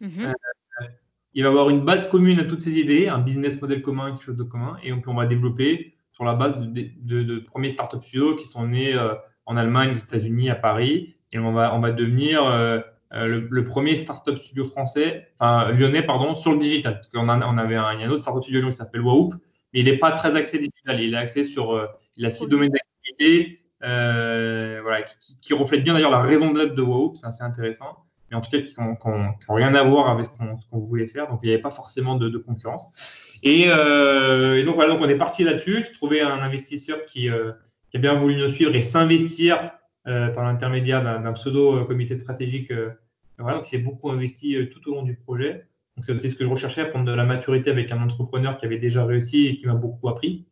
Mhm. Euh, il va avoir une base commune à toutes ces idées, un business model commun, quelque chose de commun, et on, va développer sur la base de, de, premiers startups studios qui sont nés euh, en Allemagne, aux États-Unis, à Paris, et on va, on va devenir euh, le, premier startup studio français, enfin lyonnais, pardon, sur le digital. Parce qu'on on avait un, il y a un autre startup studio qui s'appelle Wahoop, mais il n'est pas très axé digital. Il est axé sur, il a six domaines d'activité, voilà, qui, reflètent bien d'ailleurs la raison d'être de Wahoop, c'est assez intéressant mais en tout cas qui n'ont rien à voir avec ce qu'on voulait faire. Donc, il n'y avait pas forcément de, concurrence. Euh, et, donc, voilà, donc on est parti là-dessus. J'ai trouvé un investisseur qui, euh, qui, a bien voulu nous suivre et s'investir euh, par l'intermédiaire d'un pseudo comité stratégique voilà, qui s'est beaucoup investi tout au long du projet. Donc, c'est aussi ce que je recherchais, prendre de la maturité avec un entrepreneur qui avait déjà réussi et qui m'a beaucoup appris.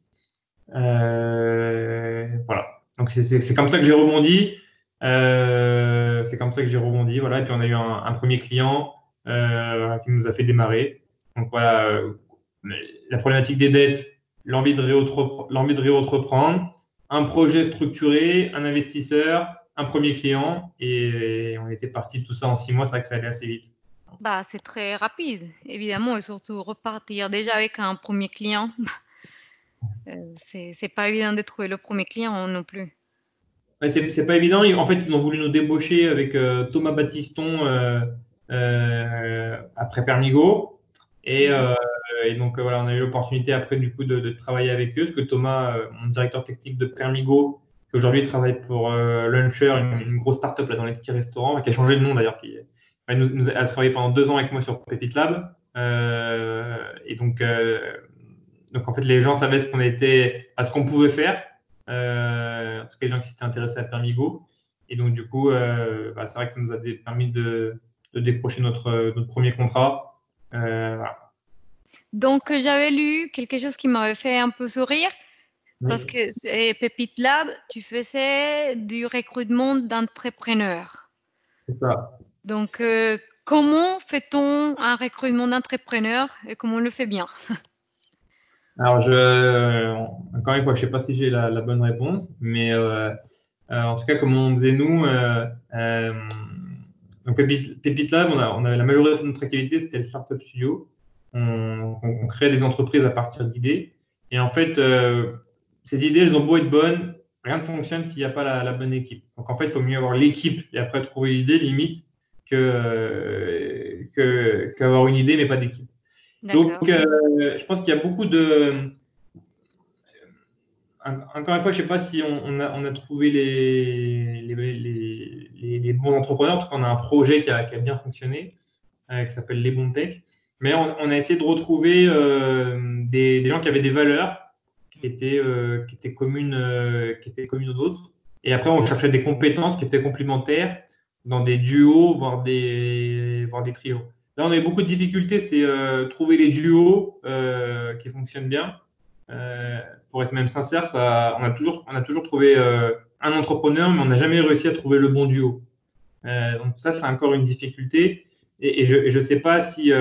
Voilà. Donc, c'est comme ça que j'ai rebondi. Euh, c'est comme ça que j'ai rebondi. Voilà. Et puis on a eu un, premier client euh, qui nous a fait démarrer. Donc voilà, euh, la problématique des dettes, l'envie de, de réentreprendre, un projet structuré, un investisseur, un premier client. Et on était parti de tout ça en six mois. C'est vrai que ça allait assez vite. Bah, c'est très rapide, évidemment, et surtout repartir déjà avec un premier client. C'est pas évident de trouver le premier client non plus c'est pas évident. En fait, ils ont voulu nous débaucher avec euh, Thomas Battiston euh, euh, après Permigo. Et, donc, voilà, on a eu l'opportunité après, du coup, de, travailler avec eux. Parce que Thomas, mon directeur technique de Permigo, qui aujourd'hui travaille pour Luncher, une, grosse startup là, dans les petits restaurants, qui a changé de nom d'ailleurs, qui nous, a travaillé pendant deux ans avec moi sur Pépite Lab. et donc, donc, en fait, les gens savaient ce qu'on était, à ce qu'on pouvait faire. Euh, en tout cas les gens qui s'étaient intéressés à Permigo. Et donc, du coup, euh, bah, c'est vrai que ça nous a permis de, décrocher notre, notre, premier contrat. Euh, donc, j'avais lu quelque chose qui m'avait fait un peu sourire. Parce que Pépite Lab, tu faisais du recrutement d'entrepreneurs. C'est ça. Donc, comment fait-on un recrutement d'entrepreneurs et comment on le fait bien? Alors, je, encore une fois, je ne sais pas si j'ai la, bonne réponse, mais euh, euh, en tout cas, comme on faisait nous, euh, donc Pépite, Lab, on, avait la majorité de notre activité, c'était le Startup Studio. On, on, crée des entreprises à partir d'idées. Et en fait, ces idées, elles ont beau être bonnes, rien ne fonctionne s'il n'y a pas la, bonne équipe. Donc en fait, il faut mieux avoir l'équipe et après trouver l'idée, limite, que, qu'avoir une idée mais pas d'équipe. Donc, euh, je pense qu'il y a beaucoup de. Encore une fois, je ne sais pas si on, a, trouvé les, les, bons entrepreneurs. En tout cas, on a un projet qui a, bien fonctionné, euh, qui s'appelle Les Bons Tech. mais on, a essayé de retrouver des, gens qui avaient des valeurs qui étaient, qui étaient communes, qui étaient communes aux autres. Et après, on cherchait des compétences qui étaient complémentaires dans des duos, voire des, voire des trios. Là, on avait beaucoup de difficultés, c'est euh, trouver les duos euh, qui fonctionnent bien. Euh, pour être même sincère, ça, on, a toujours, on a toujours trouvé un entrepreneur, mais on n'a jamais réussi à trouver le bon duo. donc ça, c'est encore une difficulté. Et, je ne sais pas si,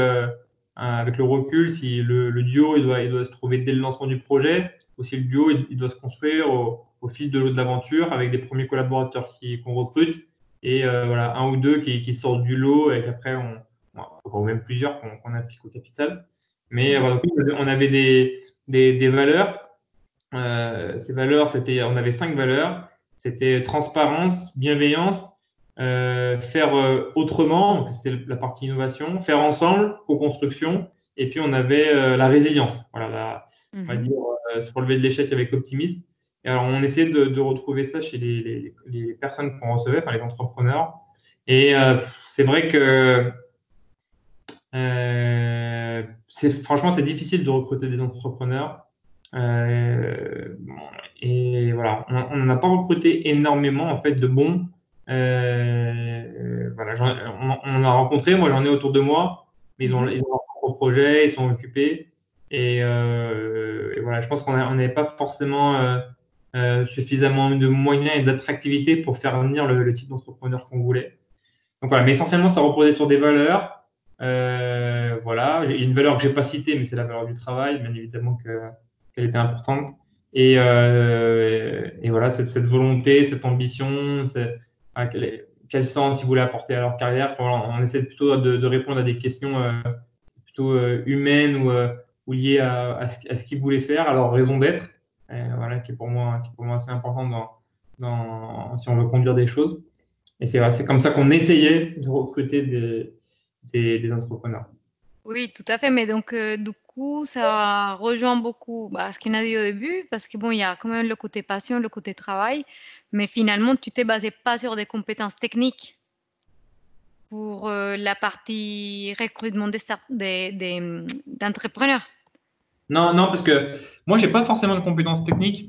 avec le recul, si le, duo il doit, il doit se trouver dès le lancement du projet, ou si le duo il, doit se construire au, fil de l'eau de l'aventure avec des premiers collaborateurs qu'on recrute et voilà, un ou deux qui, qui sortent du lot et qu'après on ou même plusieurs qu'on applique au capital. Mais euh, on avait des, des, valeurs. Euh, ces valeurs, c'était, on avait cinq valeurs. C'était transparence, bienveillance, euh, faire autrement, c'était la partie innovation, faire ensemble, co-construction, et puis on avait la résilience. Voilà, on va mhm. dire se relever de l'échec avec optimisme. Et alors on essayait de, retrouver ça chez les, les, les personnes qu'on recevait, enfin les entrepreneurs. Et c'est vrai que euh, franchement, c'est difficile de recruter des entrepreneurs. Euh, et voilà, on n'a pas recruté énormément en fait de bons. Euh, voilà, on, a rencontré, moi j'en ai autour de moi, mais ils ont, ils ont leur propre projet, ils sont occupés. Et, voilà, je pense qu'on n'avait pas forcément suffisamment de moyens et d'attractivité pour faire venir le, le type d'entrepreneur qu'on voulait. Donc voilà, mais essentiellement, ça reposait sur des valeurs euh, voilà, j'ai une valeur que je n'ai pas citée, mais c'est la valeur du travail, bien évidemment qu'elle était importante. Et, euh, et voilà, cette, cette, volonté, cette ambition, quel, sens ils voulaient apporter à leur carrière? on essaie plutôt de, répondre à des questions euh, plutôt humaines ou, liées à, à, ce, qu'ils voulaient faire, à leur raison d'être, voilà, qui est pour moi, qui est pour moi assez important dans, dans, si on veut conduire des choses. Et c'est comme ça qu'on essayait de recruter des, des, entrepreneurs. Oui, tout à fait. Mais donc, euh, du coup, ça rejoint beaucoup bah, ce qu'on a dit au début, parce que bon, il y a quand même le côté passion, le côté travail, mais finalement, tu t'es basé pas sur des compétences techniques pour euh, la partie recrutement d'entrepreneurs. non, non, parce que moi, j'ai pas forcément de compétences techniques,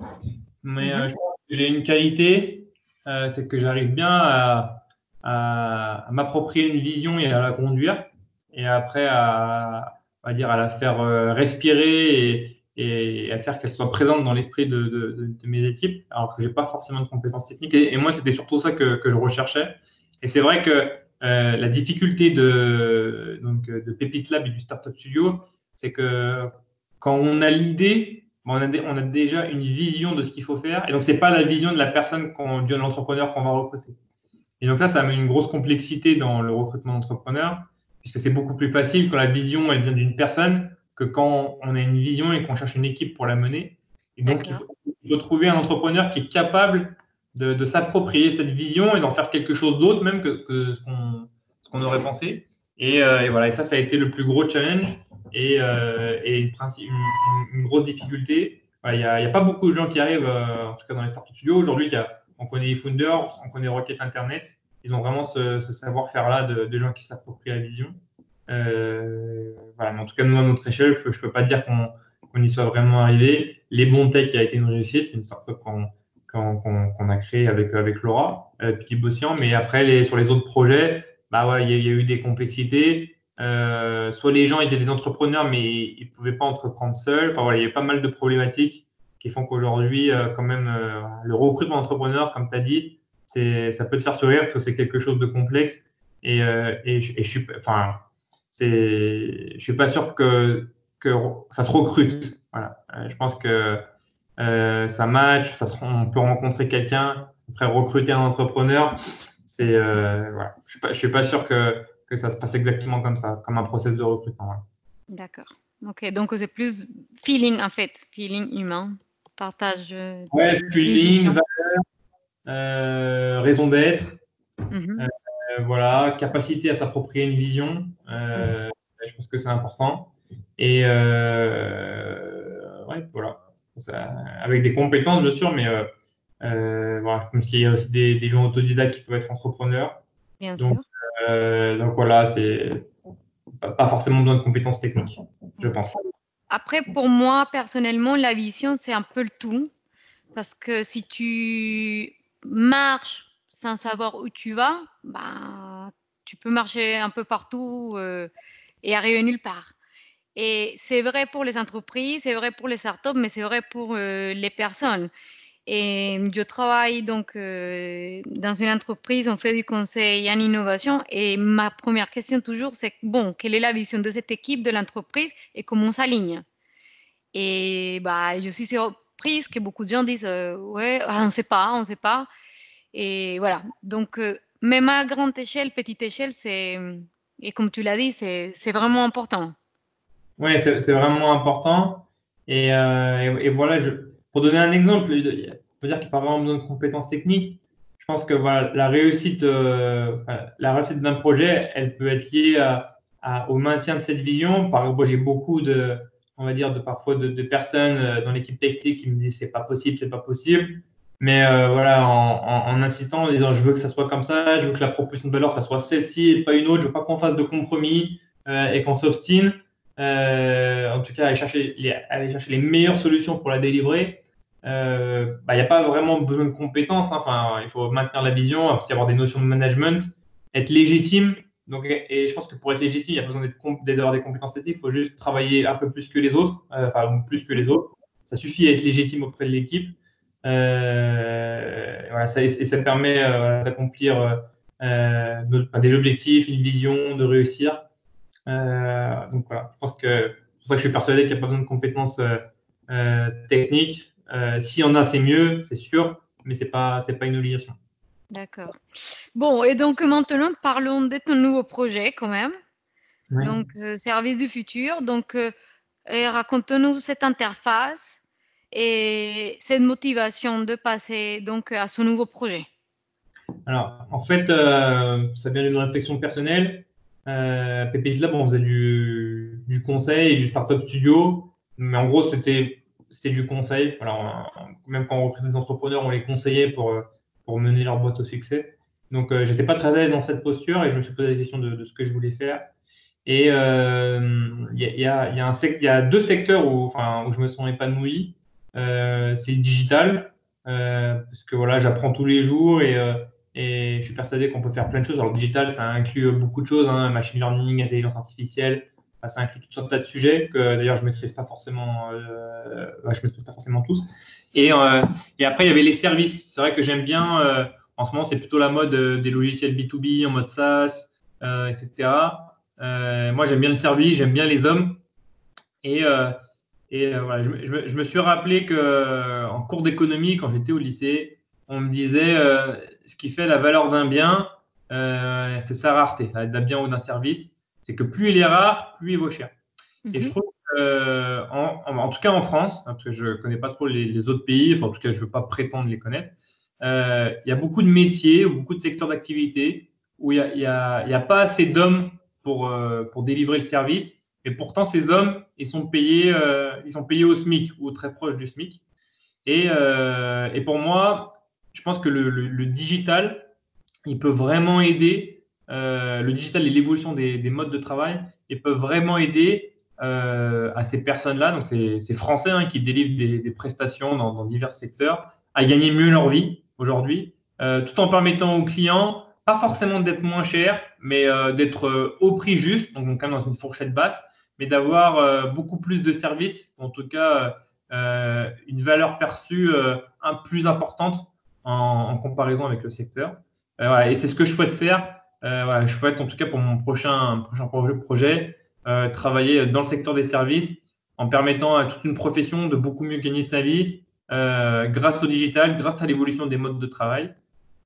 mais euh, mhm. j'ai une qualité, c'est que j'arrive bien à à, m'approprier une vision et à la conduire, et après à, dire, à la faire euh, respirer et, à faire qu'elle soit présente dans l'esprit de, mes équipes, alors que je n'ai pas forcément de compétences techniques. Et, moi, c'était surtout ça que, je recherchais. Et c'est vrai que euh, la difficulté de, donc, de Pépite Lab et du Startup Studio, c'est que quand on a l'idée, on a, on a, déjà une vision de ce qu'il faut faire. Et donc, ce n'est pas la vision de la personne, de l'entrepreneur qu'on va recruter. Et donc ça, ça amène une grosse complexité dans le recrutement d'entrepreneurs, puisque c'est beaucoup plus facile quand la vision, elle vient d'une personne que quand on a une vision et qu'on cherche une équipe pour la mener. Et donc, il faut, trouver un entrepreneur qui est capable de, s'approprier cette vision et d'en faire quelque chose d'autre même que, ce qu'on aurait pensé. Euh, et, voilà, et ça, ça a été le plus gros challenge et, euh, une, une, grosse difficulté. Il n'y a, pas beaucoup de gens qui arrivent, euh, en tout cas dans les startup studios aujourd'hui, qui a on connaît les on connaît Rocket Internet. Ils ont vraiment ce, savoir-faire-là de, gens qui s'approprient la vision. Euh, voilà, en tout cas, nous, à notre échelle, je ne peux pas dire qu'on y soit vraiment arrivé. Les bons tech a été une réussite, une startup qu'on a créée avec, Laura, euh, Petit Bossian. Mais après, sur les autres projets, bah il y, a eu des complexités. Euh, soit les gens étaient des entrepreneurs, mais ils ne pouvaient pas entreprendre seuls. Il y a pas mal de problématiques qui font qu'aujourd'hui, euh, quand même, euh, le recrutement d'entrepreneurs, comme tu as dit, ça peut te faire sourire parce que c'est quelque chose de complexe. Et, euh, et, je, suis, enfin, je suis pas sûr que, que ça se recrute. Voilà. je pense que ça match, ça on peut rencontrer quelqu'un, après recruter un entrepreneur. Voilà. Je ne suis, suis, pas sûr que, que, ça se passe exactement comme ça, comme un process de recrutement. D'accord. Ok, donc c'est plus feeling en fait, feeling humain partage. Euh, ouais, feeling, valeur, euh, raison d'être, mhm. euh, voilà, capacité à s'approprier une vision. Mhm. Je pense que c'est important. Et ouais, voilà. avec des compétences, bien sûr, mais voilà, comme s'il y a aussi des, des, gens autodidactes qui peuvent être entrepreneurs. Bien donc, sûr. donc voilà, c'est pas forcément besoin de compétences techniques, je pense. Après, pour moi, personnellement, la vision, c'est un peu le tout. Parce que si tu marches sans savoir où tu vas, bah, tu peux marcher un peu partout euh, et arriver nulle part. Et c'est vrai pour les entreprises, c'est vrai pour les startups, mais c'est vrai pour euh, les personnes. Et je travaille donc euh, dans une entreprise, on fait du conseil en innovation. Et ma première question toujours, c'est bon, quelle est la vision de cette équipe, de l'entreprise et comment on s'aligne? Et bah, je suis surprise que beaucoup de gens disent euh, ouais, ah, on ne sait pas, on ne sait pas. Et voilà. Donc, euh, même à grande échelle, petite échelle, c'est et comme tu l'as dit, c'est vraiment important. Oui, c'est vraiment important. Et, et voilà, je, pour donner un exemple, il faut dire qu'il n'y a pas vraiment besoin de compétences techniques. Je pense que voilà, la réussite, euh, réussite d'un projet, elle peut être liée au maintien de cette vision. Par exemple, j'ai beaucoup de, on va dire, de parfois de, personnes euh, dans l'équipe technique qui me disent c'est pas possible, c'est pas possible. Mais euh, voilà, en, insistant, en disant je veux que ça soit comme ça, je veux que la proposition de valeur, ça soit celle-ci et pas une autre, je veux pas qu'on fasse de compromis et qu'on s'obstine. en tout cas, aller chercher les meilleures solutions pour la délivrer il euh, n'y bah, a pas vraiment besoin de compétences. Hein. Enfin, il faut maintenir la vision, avoir des notions de management, être légitime. Donc, et je pense que pour être légitime, il n'y a pas besoin d'avoir des compétences techniques. Il faut juste travailler un peu plus que les autres, euh, enfin plus que les autres. Ça suffit à être légitime auprès de l'équipe. Euh, et, ça permet d'accomplir des objectifs, une vision, de réussir. donc voilà, je pense que c'est pour ça que je suis persuadé qu'il n'y a pas besoin de compétences techniques. Euh, s'il y en a, c'est mieux, c'est sûr, mais ce n'est pas, pas une obligation. D'accord. Bon, et donc maintenant, parlons de ton nouveau projet quand même. Donc, euh, Service du futur. Donc, euh, raconte-nous cette interface et cette motivation de passer donc à ce nouveau projet. Alors, en fait, ça vient d'une réflexion personnelle. Euh, Lab, on faisait du, du conseil et du startup studio, mais en gros, c'était c'est du conseil. même quand on recrute des entrepreneurs, on les conseillait pour, euh, pour mener leur boîte au succès. Donc, euh, j'étais pas très à l'aise dans cette posture et je me suis posé la question de, ce que je voulais faire. Et euh, il y, a, deux secteurs où, je me sens épanoui. c'est le digital, parce que voilà, j'apprends tous les jours et, et je suis persuadé qu'on peut faire plein de choses. Alors, le digital, ça inclut beaucoup de choses, hein, machine learning, intelligence artificielle, ça inclut tout un tas de sujets que d'ailleurs je maîtrise pas forcément, euh, je maîtrise pas forcément tous. Et, euh, et, après, il y avait les services. C'est vrai que j'aime bien, euh, en ce moment, c'est plutôt la mode des logiciels B2B en mode SaaS, etc. moi, j'aime bien le service, j'aime bien les hommes. Et, et voilà, je, je, me suis rappelé qu'en cours d'économie, quand j'étais au lycée, on me disait ce qui fait la valeur d'un bien, c'est sa rareté, d'un bien ou d'un service c'est que plus il est rare, plus il vaut cher. Et je mhm. trouve euh, en, tout cas en France, hein, parce que je ne connais pas trop les, autres pays, enfin en tout cas je ne veux pas prétendre les connaître, euh, il y a beaucoup de métiers ou beaucoup de secteurs d'activité où il n'y a, a, pas assez d'hommes pour, euh, pour délivrer le service. Et pourtant, ces hommes, ils sont payés, ils sont payés au SMIC ou très proche du SMIC. Et, et pour moi, je pense que le, le digital, il peut vraiment aider euh, le digital et l'évolution des, modes de travail et peuvent vraiment aider euh, à ces personnes-là, donc ces, Français hein, qui délivrent des, prestations dans, divers secteurs, à gagner mieux leur vie aujourd'hui, euh, tout en permettant aux clients, pas forcément d'être moins cher, mais d'être au prix juste, donc quand même dans une fourchette basse, mais d'avoir beaucoup plus de services, en tout cas une valeur perçue un, plus importante en, comparaison avec le secteur. et c'est ce que je souhaite faire euh, je souhaite en tout cas pour mon prochain, prochain projet euh, travailler dans le secteur des services en permettant à toute une profession de beaucoup mieux gagner sa vie euh, grâce au digital, grâce à l'évolution des modes de travail.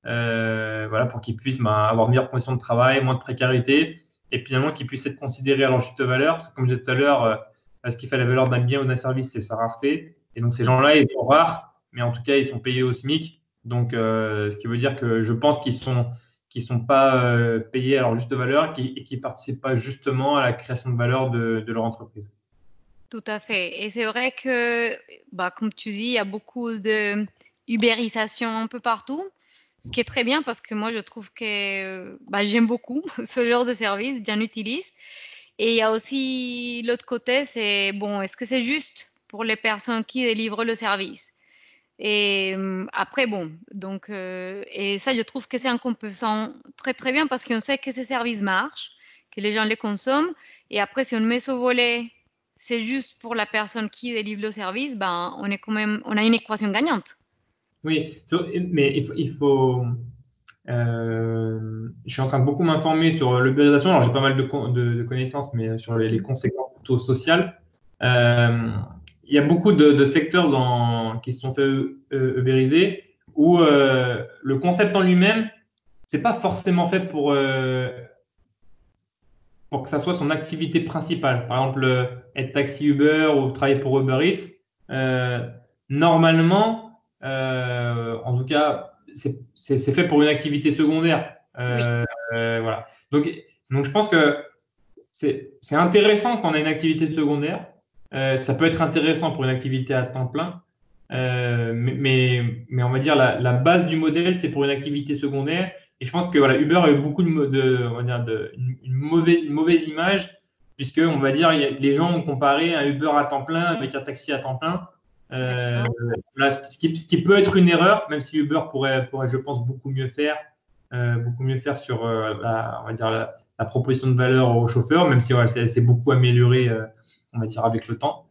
voilà, pour qu'ils puissent bah, avoir meilleures conditions de travail, moins de précarité, et finalement qu'ils puissent être considérés à leur juste valeur. comme je disais tout à l'heure, ce qui fait la valeur d'un bien ou d'un service, c'est sa rareté. Et donc ces gens-là, ils sont rares, mais en tout cas, ils sont payés au SMIC. Donc, ce qui veut dire que je pense qu'ils sont qui ne sont pas euh, payés à leur juste valeur et qui ne participent pas justement à la création de valeur de, leur entreprise. Tout à fait. Et c'est vrai que, bah, comme tu dis, il y a beaucoup de ubérisation un peu partout, ce qui est très bien parce que moi, je trouve que bah, j'aime beaucoup ce genre de service, j'en utilise. Et il y a aussi l'autre côté, c'est bon, est-ce que c'est juste pour les personnes qui délivrent le service? Et hum, après, bon, donc, euh, et ça, je trouve que c'est un composant très très bien parce qu'on sait que ces services marchent, que les gens les consomment. Et après, si on met ce volet, c'est juste pour la personne qui délivre le service, ben, on est quand même, on a une équation gagnante. Oui, mais il faut, euh, je suis en train de beaucoup m'informer sur l'ubérisation. Alors, j'ai pas mal de, de, connaissances, mais sur les, conséquences plutôt sociales. Euh, il y a beaucoup de, secteurs dans, qui se sont fait ubériser où euh, le concept en lui-même, c'est pas forcément fait pour, pour que ça soit son activité principale. Par exemple, être taxi Uber ou travailler pour Uber Eats. normalement, en tout cas, c'est fait pour une activité secondaire. Euh, euh, voilà. Donc, donc, je pense que c'est intéressant quand on a une activité secondaire. Euh, ça peut être intéressant pour une activité à temps plein. mais, mais, on va dire la, base du modèle, c'est pour une activité secondaire. Et je pense que voilà, Uber a eu beaucoup de, de, on va dire une, mauvaise, mauvaise image, puisque on va dire les gens ont comparé un Uber à temps plein avec un taxi à temps plein. Euh, ce, qui, peut être une erreur, même si Uber pourrait, pourrait je pense, beaucoup mieux faire, euh, beaucoup mieux faire sur euh, la, on va dire la, proposition de valeur aux chauffeurs, même si elle, s'est beaucoup améliorée, on va dire, avec le temps.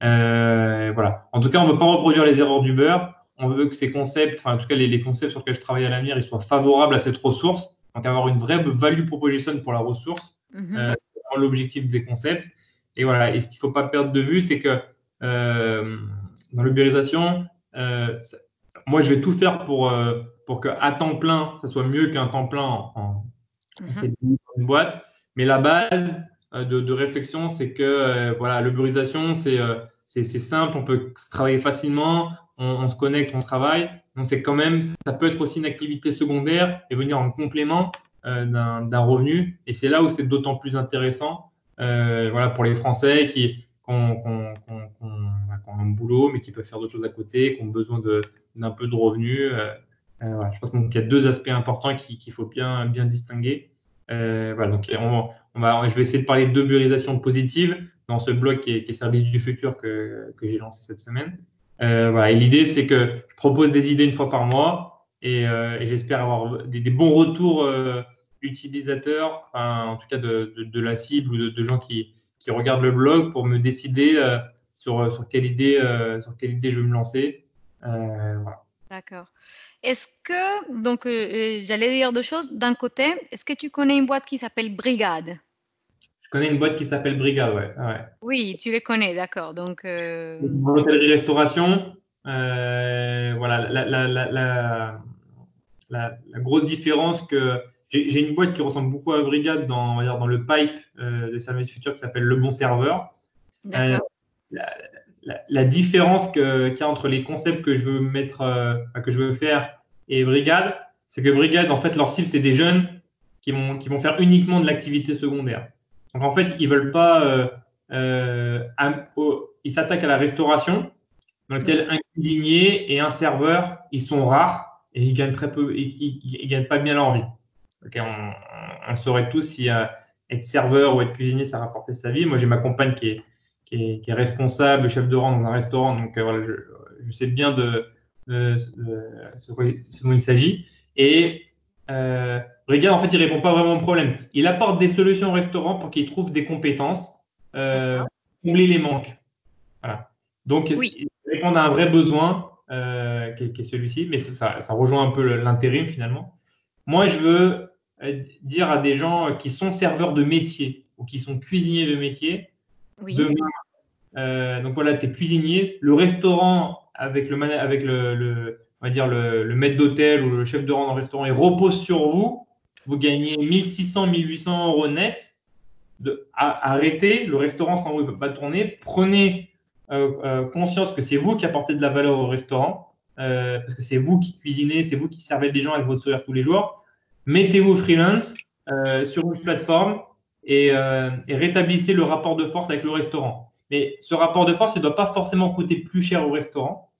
voilà. En tout cas, on ne veut pas reproduire les erreurs d'Uber. On veut que ces concepts, enfin, en tout cas, les, concepts sur lesquels je travaille à l'avenir, ils soient favorables à cette ressource. Donc, avoir une vraie value proposition pour la ressource, mm l'objectif des concepts. Et voilà. Et ce qu'il ne faut pas perdre de vue, c'est que dans l'ubérisation, euh, moi, je vais tout faire pour, euh, pour qu'à temps plein, ça soit mieux qu'un temps plein en, mhm. une boîte. Mais la base euh, de, réflexion, c'est que voilà, l'ubérisation, c'est c'est simple, on peut travailler facilement, on, se connecte, on travaille. Donc, c'est quand même, ça peut être aussi une activité secondaire et venir en complément d'un revenu. Et c'est là où c'est d'autant plus intéressant voilà, pour les Français qui, ont un boulot, mais qui peuvent faire d'autres choses à côté, qui ont besoin d'un peu de revenus. Euh, euh, je pense qu'il y a deux aspects importants qu'il faut bien, bien distinguer. Euh, voilà, donc on, je vais essayer de parler d'ubérisation positive dans ce blog qui est, Service du futur que, que j'ai lancé cette semaine. et l'idée, c'est que je propose des idées une fois par mois et, et j'espère avoir des, bons retours utilisateurs, en tout cas de, de, la cible ou de, gens qui, qui, regardent le blog pour me décider sur, euh, sur, quelle idée, euh, sur quelle idée je veux me lancer. Euh, D'accord. Est-ce que, donc, j'allais dire deux choses. D'un côté, est-ce que tu connais une boîte qui s'appelle Brigade? Je connais une boîte qui s'appelle Brigade, ouais. Oui, tu les connais, d'accord. Donc, euh... l'hôtellerie-restauration, voilà, la, la, la, la, grosse différence que j'ai une boîte qui ressemble beaucoup à Brigade dans, dans le pipe de service futur qui s'appelle Le Bon Serveur. D'accord la, différence qu'il y a entre les concepts que je veux mettre, euh, que je veux faire et Brigade, c'est que Brigade, en fait, leur cible, c'est des jeunes qui vont, qui vont faire uniquement de l'activité secondaire. Donc, en fait, ils veulent pas. Euh, euh, ils s'attaquent à la restauration, dans laquelle un cuisinier et un serveur, ils sont rares et ils gagnent très peu, ils, gagnent pas bien leur vie. on, on, saurait tous si être serveur ou être cuisinier, ça rapportait sa vie. Moi, j'ai ma compagne qui est, qui est, responsable, chef de rang dans un restaurant. Donc euh, voilà, je, sais bien de, ce, dont il s'agit. Et euh, en fait, il répond pas vraiment au problème. Il apporte des solutions au restaurant pour qu'il trouve des compétences, euh, combler les manques. Voilà. Donc, il répond à un vrai besoin euh, qui, est, celui-ci, mais ça, ça, rejoint un peu l'intérim finalement. Moi, je veux euh, dire à des gens qui sont serveurs de métier ou qui sont cuisiniers de métier, oui. Euh, donc voilà, tu es cuisinier. Le restaurant avec le, avec le, on va dire le, maître d'hôtel ou le chef de rang dans le restaurant, il repose sur vous. Vous gagnez 1600, 1800 euros net. De, arrêtez, le restaurant sans vous ne peut pas tourner. Prenez euh, euh, conscience que c'est vous qui apportez de la valeur au restaurant, parce que c'est vous qui cuisinez, c'est vous qui servez des gens avec votre sourire tous les jours. Mettez-vous freelance sur une plateforme et, et rétablissez le rapport de force avec le restaurant. Mais ce rapport de force, il ne doit pas forcément coûter plus cher au restaurant.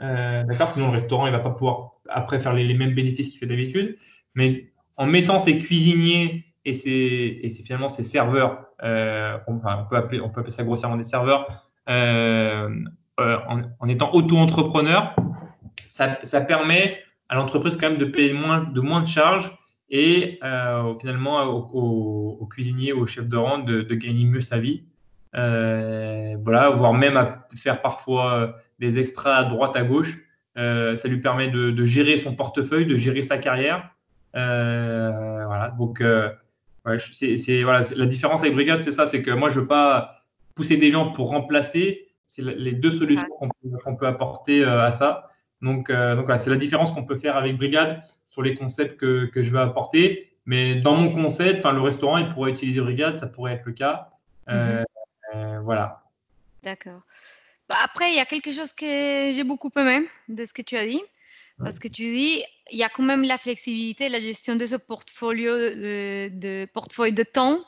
Euh, d'accord Sinon, le restaurant, il ne va pas pouvoir après faire les, mêmes bénéfices qu'il fait d'habitude. Mais en mettant ses cuisiniers et c'est finalement ces serveurs, euh, on, peut appeler, ça grossièrement des serveurs, euh, euh, en, étant auto-entrepreneur, ça, ça, permet à l'entreprise quand même de payer moins de, moins de charges et finalement au, au, cuisinier, au chef de rang de, gagner mieux sa vie. voilà, voire même à faire parfois des extras à droite à gauche. ça lui permet de, de, gérer son portefeuille, de gérer sa carrière. voilà, donc c'est, voilà, la différence avec Brigade, c'est ça, c'est que moi, je ne veux pas pousser des gens pour remplacer. C'est les deux solutions qu'on peut, apporter euh, à ça. Donc, euh, donc voilà, c'est la différence qu'on peut faire avec Brigade sur les concepts que, que je vais apporter. Mais dans mon concept, le restaurant, il pourrait utiliser Brigade, ça pourrait être le cas. Euh, mhm. voilà. D'accord. Bah, après, il y a quelque chose que j'ai beaucoup aimé de ce que tu as dit. Parce que tu dis, il y a quand même la flexibilité, la gestion de ce portfolio de, de portefeuille de temps.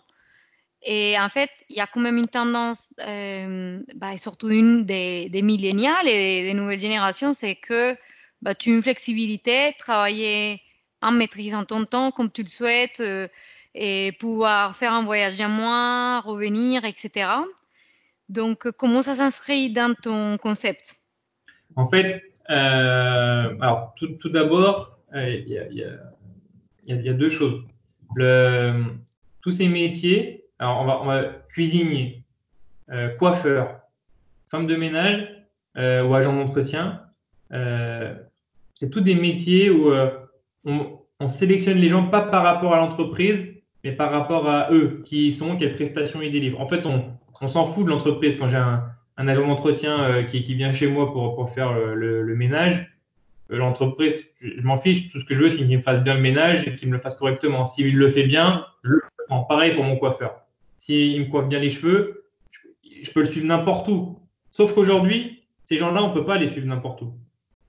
Et en fait, il y a quand même une tendance, euh, bah, surtout une des, des millénials et des nouvelles générations, c'est que bah, tu as une flexibilité, travailler en maîtrisant ton temps comme tu le souhaites euh, et pouvoir faire un voyage à moins, revenir, etc. Donc, comment ça s'inscrit dans ton concept? En fait, euh, alors, tout, d'abord, euh, il y, a, deux choses. Le, tous ces métiers, alors on va, on euh, coiffeur, femme de ménage ou agent d'entretien, c'est tous des métiers où on, on, sélectionne les gens pas par rapport à l'entreprise, mais par rapport à eux, qui sont, quelles prestations ils délivrent. En fait, on, on s'en fout de l'entreprise. Quand j'ai un, un agent d'entretien euh, qui, vient chez moi pour, pour faire le, ménage, euh, l'entreprise, je, m'en fiche. Tout ce que je veux, c'est qu'il me fasse bien le ménage et qu'il me le fasse correctement. S'il le fait bien, je le prends. Pareil pour mon coiffeur. S'il me coiffe bien les cheveux, je, peux le suivre n'importe où. Sauf qu'aujourd'hui, ces gens-là, on ne peut pas les suivre n'importe où.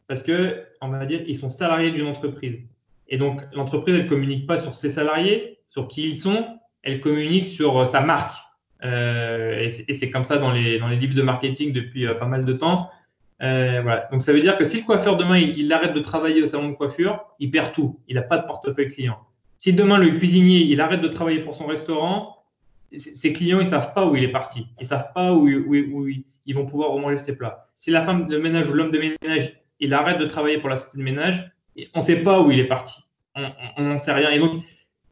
Parce que, on va dire, ils sont salariés d'une entreprise. Et donc, l'entreprise, elle ne communique pas sur ses salariés, sur qui ils sont, elle communique sur euh, sa marque. Euh, et c'est comme ça dans les, dans les livres de marketing depuis euh, pas mal de temps. Donc ça veut dire que si le coiffeur demain il, arrête de travailler au salon de coiffure, il perd tout. Il n'a pas de portefeuille client. Si demain le cuisinier il arrête de travailler pour son restaurant, ses clients ils savent pas où il est parti. Ils savent pas où, où, où ils vont pouvoir remanger ses plats. Si la femme de ménage ou l'homme de ménage il arrête de travailler pour la société de ménage, on ne sait pas où il est parti. On n'en sait rien. Et donc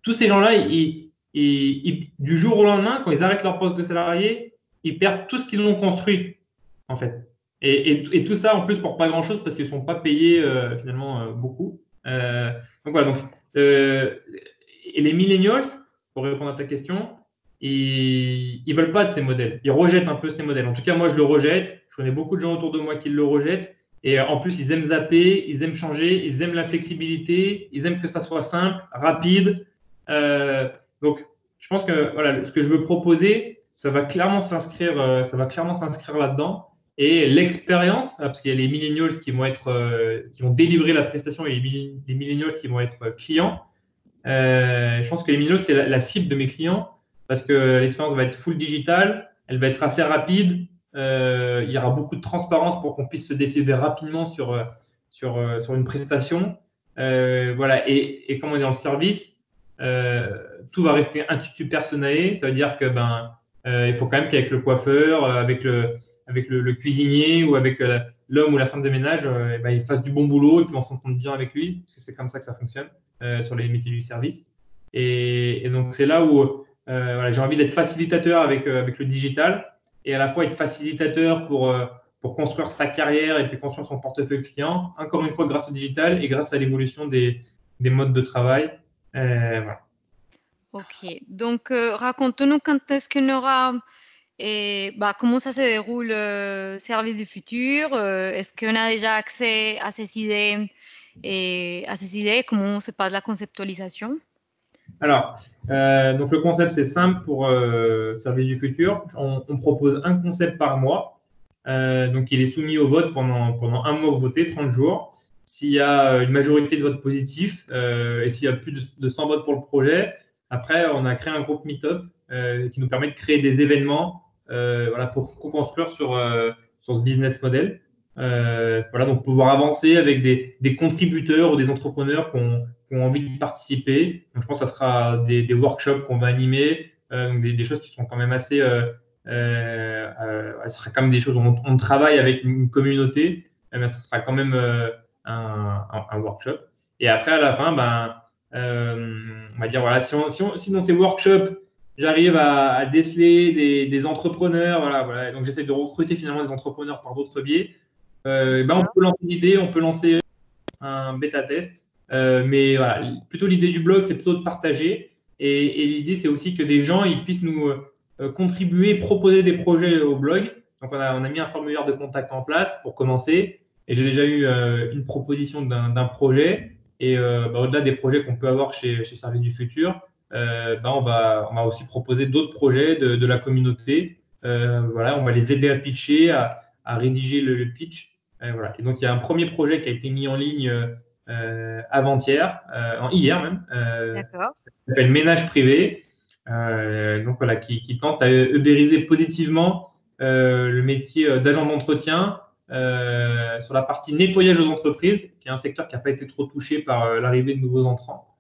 tous ces gens-là, ils, et du jour au lendemain, quand ils arrêtent leur poste de salarié, ils perdent tout ce qu'ils ont construit, en fait. Et, tout ça, en plus, pour pas grand-chose, parce qu'ils ne sont pas payés, euh, finalement, euh, beaucoup. Euh, donc voilà, donc, et les millennials, pour répondre à ta question, ils ne veulent pas de ces modèles. Ils rejettent un peu ces modèles. En tout cas, moi, je le rejette. Je connais beaucoup de gens autour de moi qui le rejettent. Et en plus, ils aiment zapper, ils aiment changer, ils aiment la flexibilité, ils aiment que ça soit simple, rapide. Donc, je pense que voilà, ce que je veux proposer, ça va clairement s'inscrire, euh, ça va clairement s'inscrire là-dedans. Et l'expérience, ah, parce qu'il y a les millennials qui vont être, euh, qui vont délivrer la prestation et les, millennials qui vont être clients. Euh, je pense que les millennials c'est la, cible de mes clients parce que l'expérience va être full digital, elle va être assez rapide. Il y aura beaucoup de transparence pour qu'on puisse se décider rapidement sur, sur, sur une prestation. voilà. Et, comme on est dans le service, euh, tout va rester institut personnel. Ça veut dire que ben, euh, il faut quand même qu'avec le coiffeur, euh, avec le, avec le, cuisinier ou avec l'homme ou la femme de ménage, eh ben, il fasse du bon boulot et puis on s'entende bien avec lui, parce que c'est comme ça que ça fonctionne sur les métiers du service. Et, donc c'est là où j'ai envie d'être facilitateur avec, avec le digital et à la fois être facilitateur pour, pour construire sa carrière et puis construire son portefeuille client, encore une fois grâce au digital et grâce à l'évolution des, des modes de travail. Euh, ok, donc euh, raconte-nous quand est-ce qu'on aura et bah, comment ça se déroule euh, Service du futur Est-ce qu'on a déjà accès à ces idées et à ces idées? Comment se passe la conceptualisation? Alors, donc le concept c'est simple pour Service du futur. On, propose un concept par mois. donc il est soumis au vote pendant, pendant un mois voté, 30 jours. S'il y a une majorité de votes positifs euh, et s'il y a plus de, 100 votes pour le projet, après, on a créé un groupe Meetup euh, qui nous permet de créer des événements euh, voilà, pour co-construire sur, sur ce business model. voilà, donc pouvoir avancer avec des, des contributeurs ou des entrepreneurs qui ont, ont envie de participer. Donc, je pense que ça sera des, workshops qu'on va animer, donc des, choses qui sont quand même assez. Euh, ce sera quand même des choses où on, travaille avec une communauté, mais ce sera quand même un, workshop. Et après, à la fin, ben, on va dire voilà, si, dans ces workshops, j'arrive à, déceler des, entrepreneurs, voilà, voilà. donc j'essaie de recruter finalement des entrepreneurs par d'autres biais. Euh, ben on peut lancer l'idée, on peut lancer un bêta test. Euh, mais voilà, plutôt l'idée du blog, c'est plutôt de partager. Et, l'idée, c'est aussi que des gens ils puissent nous euh, contribuer, proposer des projets au blog. Donc, on a, on a, mis un formulaire de contact en place pour commencer. Et j'ai déjà eu euh, une proposition d'un projet. Et euh, bah, au-delà des projets qu'on peut avoir chez, chez Service du Futur, bah, on, va, on va aussi proposer d'autres projets de, de, la communauté. voilà, on va les aider à pitcher, à, rédiger le, pitch. Et, voilà. et donc, il y a un premier projet qui a été mis en ligne euh, avant-hier, euh, hier même, euh, qui s'appelle Ménage privé. donc voilà, qui, qui, tente à ubériser positivement le métier d'agent d'entretien sur la partie nettoyage aux entreprises, qui est un secteur qui n'a pas été trop touché par l'arrivée de nouveaux entrants.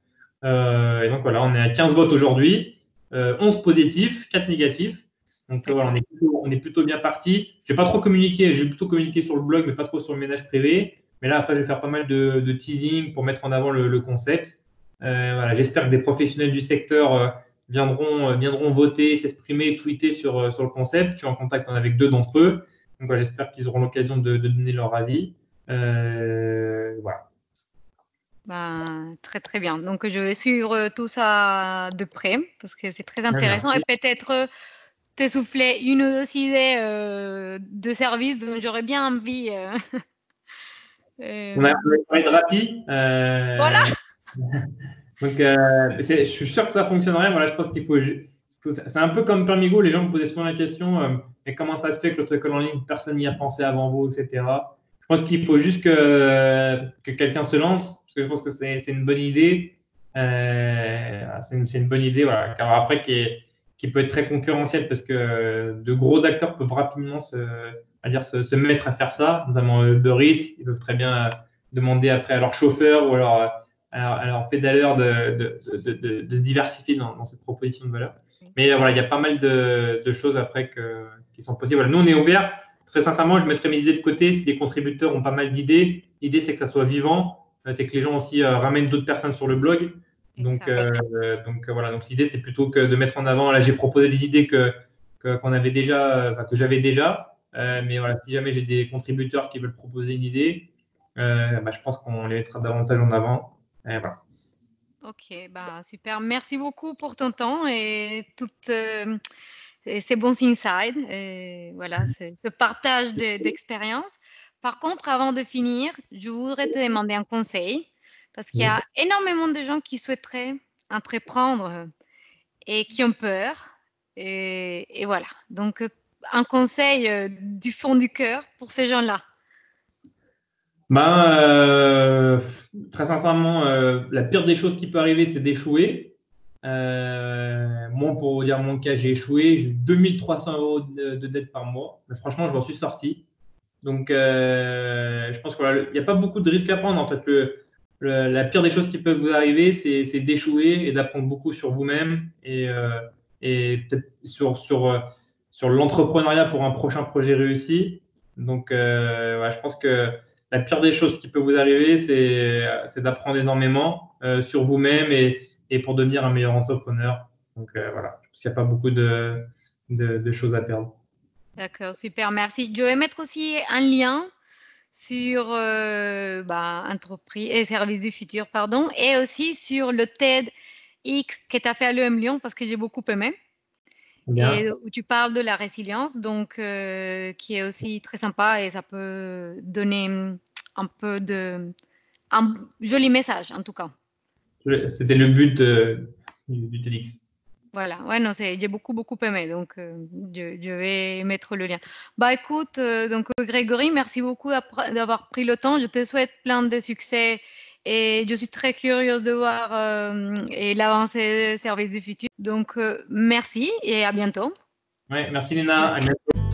et donc voilà, on est à 15 votes aujourd'hui, 11 positifs, 4 négatifs. Donc voilà, on est, plutôt, on est plutôt bien parti. Je n'ai pas trop communiqué, j'ai plutôt communiqué sur le blog, mais pas trop sur le ménage privé. Mais là, après, je vais faire pas mal de, de teasing pour mettre en avant le, le concept. Euh, voilà, J'espère que des professionnels du secteur euh, viendront, euh, viendront voter, s'exprimer, tweeter sur, sur le concept. Je suis en contact avec deux d'entre eux. Donc, voilà, j'espère qu'ils auront l'occasion de, de, donner leur avis. voilà. Ben, très très bien. Donc je vais suivre tout ça de près parce que c'est très intéressant et peut-être t'essouffler une ou deux idées de service dont j'aurais bien envie euh, Euh, on a parlé de Rappi. Euh, voilà. Donc, euh, je suis sûr que ça fonctionnerait. Voilà, je pense qu'il faut. C'est un peu comme Permigo, les gens me posaient souvent la question mais comment ça se fait que l'autre en ligne, personne n'y a pensé avant vous, etc. Je pense qu'il faut juste que, que quelqu'un se lance, parce que je pense que c'est une bonne idée. c'est une, une, bonne idée, voilà. Alors après, qui, est, qui peut être très concurrentiel, parce que de gros acteurs peuvent rapidement se à dire se, se, mettre à faire ça, notamment Uber Eats, ils peuvent très bien euh, demander après à leur chauffeur ou euh, à leur, pédaleur de, de, de, de, se diversifier dans, dans, cette proposition de valeur. Mais voilà, il y a pas mal de, choses après que, qui sont possibles. Voilà, nous, on est ouvert. Très sincèrement, je mettrai mes idées de côté si les contributeurs ont pas mal d'idées. L'idée, c'est que ça soit vivant, euh, c'est que les gens aussi ramènent d'autres personnes sur le blog. Donc, euh, donc voilà, donc l'idée, c'est plutôt que de mettre en avant. Là, j'ai proposé des idées que qu'on avait déjà, que j'avais déjà, euh, mais voilà, si jamais j'ai des contributeurs qui veulent proposer une idée, euh, bah, je pense qu'on les mettra davantage en avant. Voilà. Ok, bah, super. Merci beaucoup pour ton temps et toutes euh, ces bons insights. Et voilà, ce partage d'expérience. Par contre, avant de finir, je voudrais te demander un conseil parce qu'il y a énormément de gens qui souhaiteraient entreprendre et qui ont peur. Et, et voilà. Donc, un conseil euh, du fond du cœur pour ces gens-là? Ben, euh, Très sincèrement, euh, la pire des choses qui peut arriver, c'est d'échouer. Moi, pour vous dire mon cas, j'ai échoué. J'ai eu 2300 euros de, de, dette par mois. Franchement, je m'en suis sorti. Donc, je pense qu'il n'y a pas beaucoup de risques à prendre. En fait, la pire des choses qui peuvent vous arriver, c'est d'échouer et d'apprendre beaucoup sur vous-même et, et peut-être sur, sur sur l'entrepreneuriat pour un prochain projet réussi. Donc, euh, je pense que la pire des choses qui peut vous arriver, c'est d'apprendre énormément euh, sur vous-même et, et, pour devenir un meilleur entrepreneur. Donc, euh, voilà, il n'y a pas beaucoup de, de, choses à perdre. D'accord, super, merci. Je vais mettre aussi un lien sur bah, entreprise et services du futur, pardon, et aussi sur le TED X que tu as fait à l'EM Lyon parce que j'ai beaucoup aimé. Et où tu parles de la résilience, donc euh, qui est aussi très sympa et ça peut donner un peu de un joli message en tout cas. C'était le but de, du TEDx. Voilà, ouais, non, j'ai beaucoup, beaucoup aimé, donc euh, je, je, vais mettre le lien. Bah écoute, euh, donc Grégory, merci beaucoup d'avoir pris le temps. Je te souhaite plein de succès et je suis très curieuse de voir euh, l'avancée des services du futur. Donc, euh, merci et à bientôt. Merci Léna. À bientôt.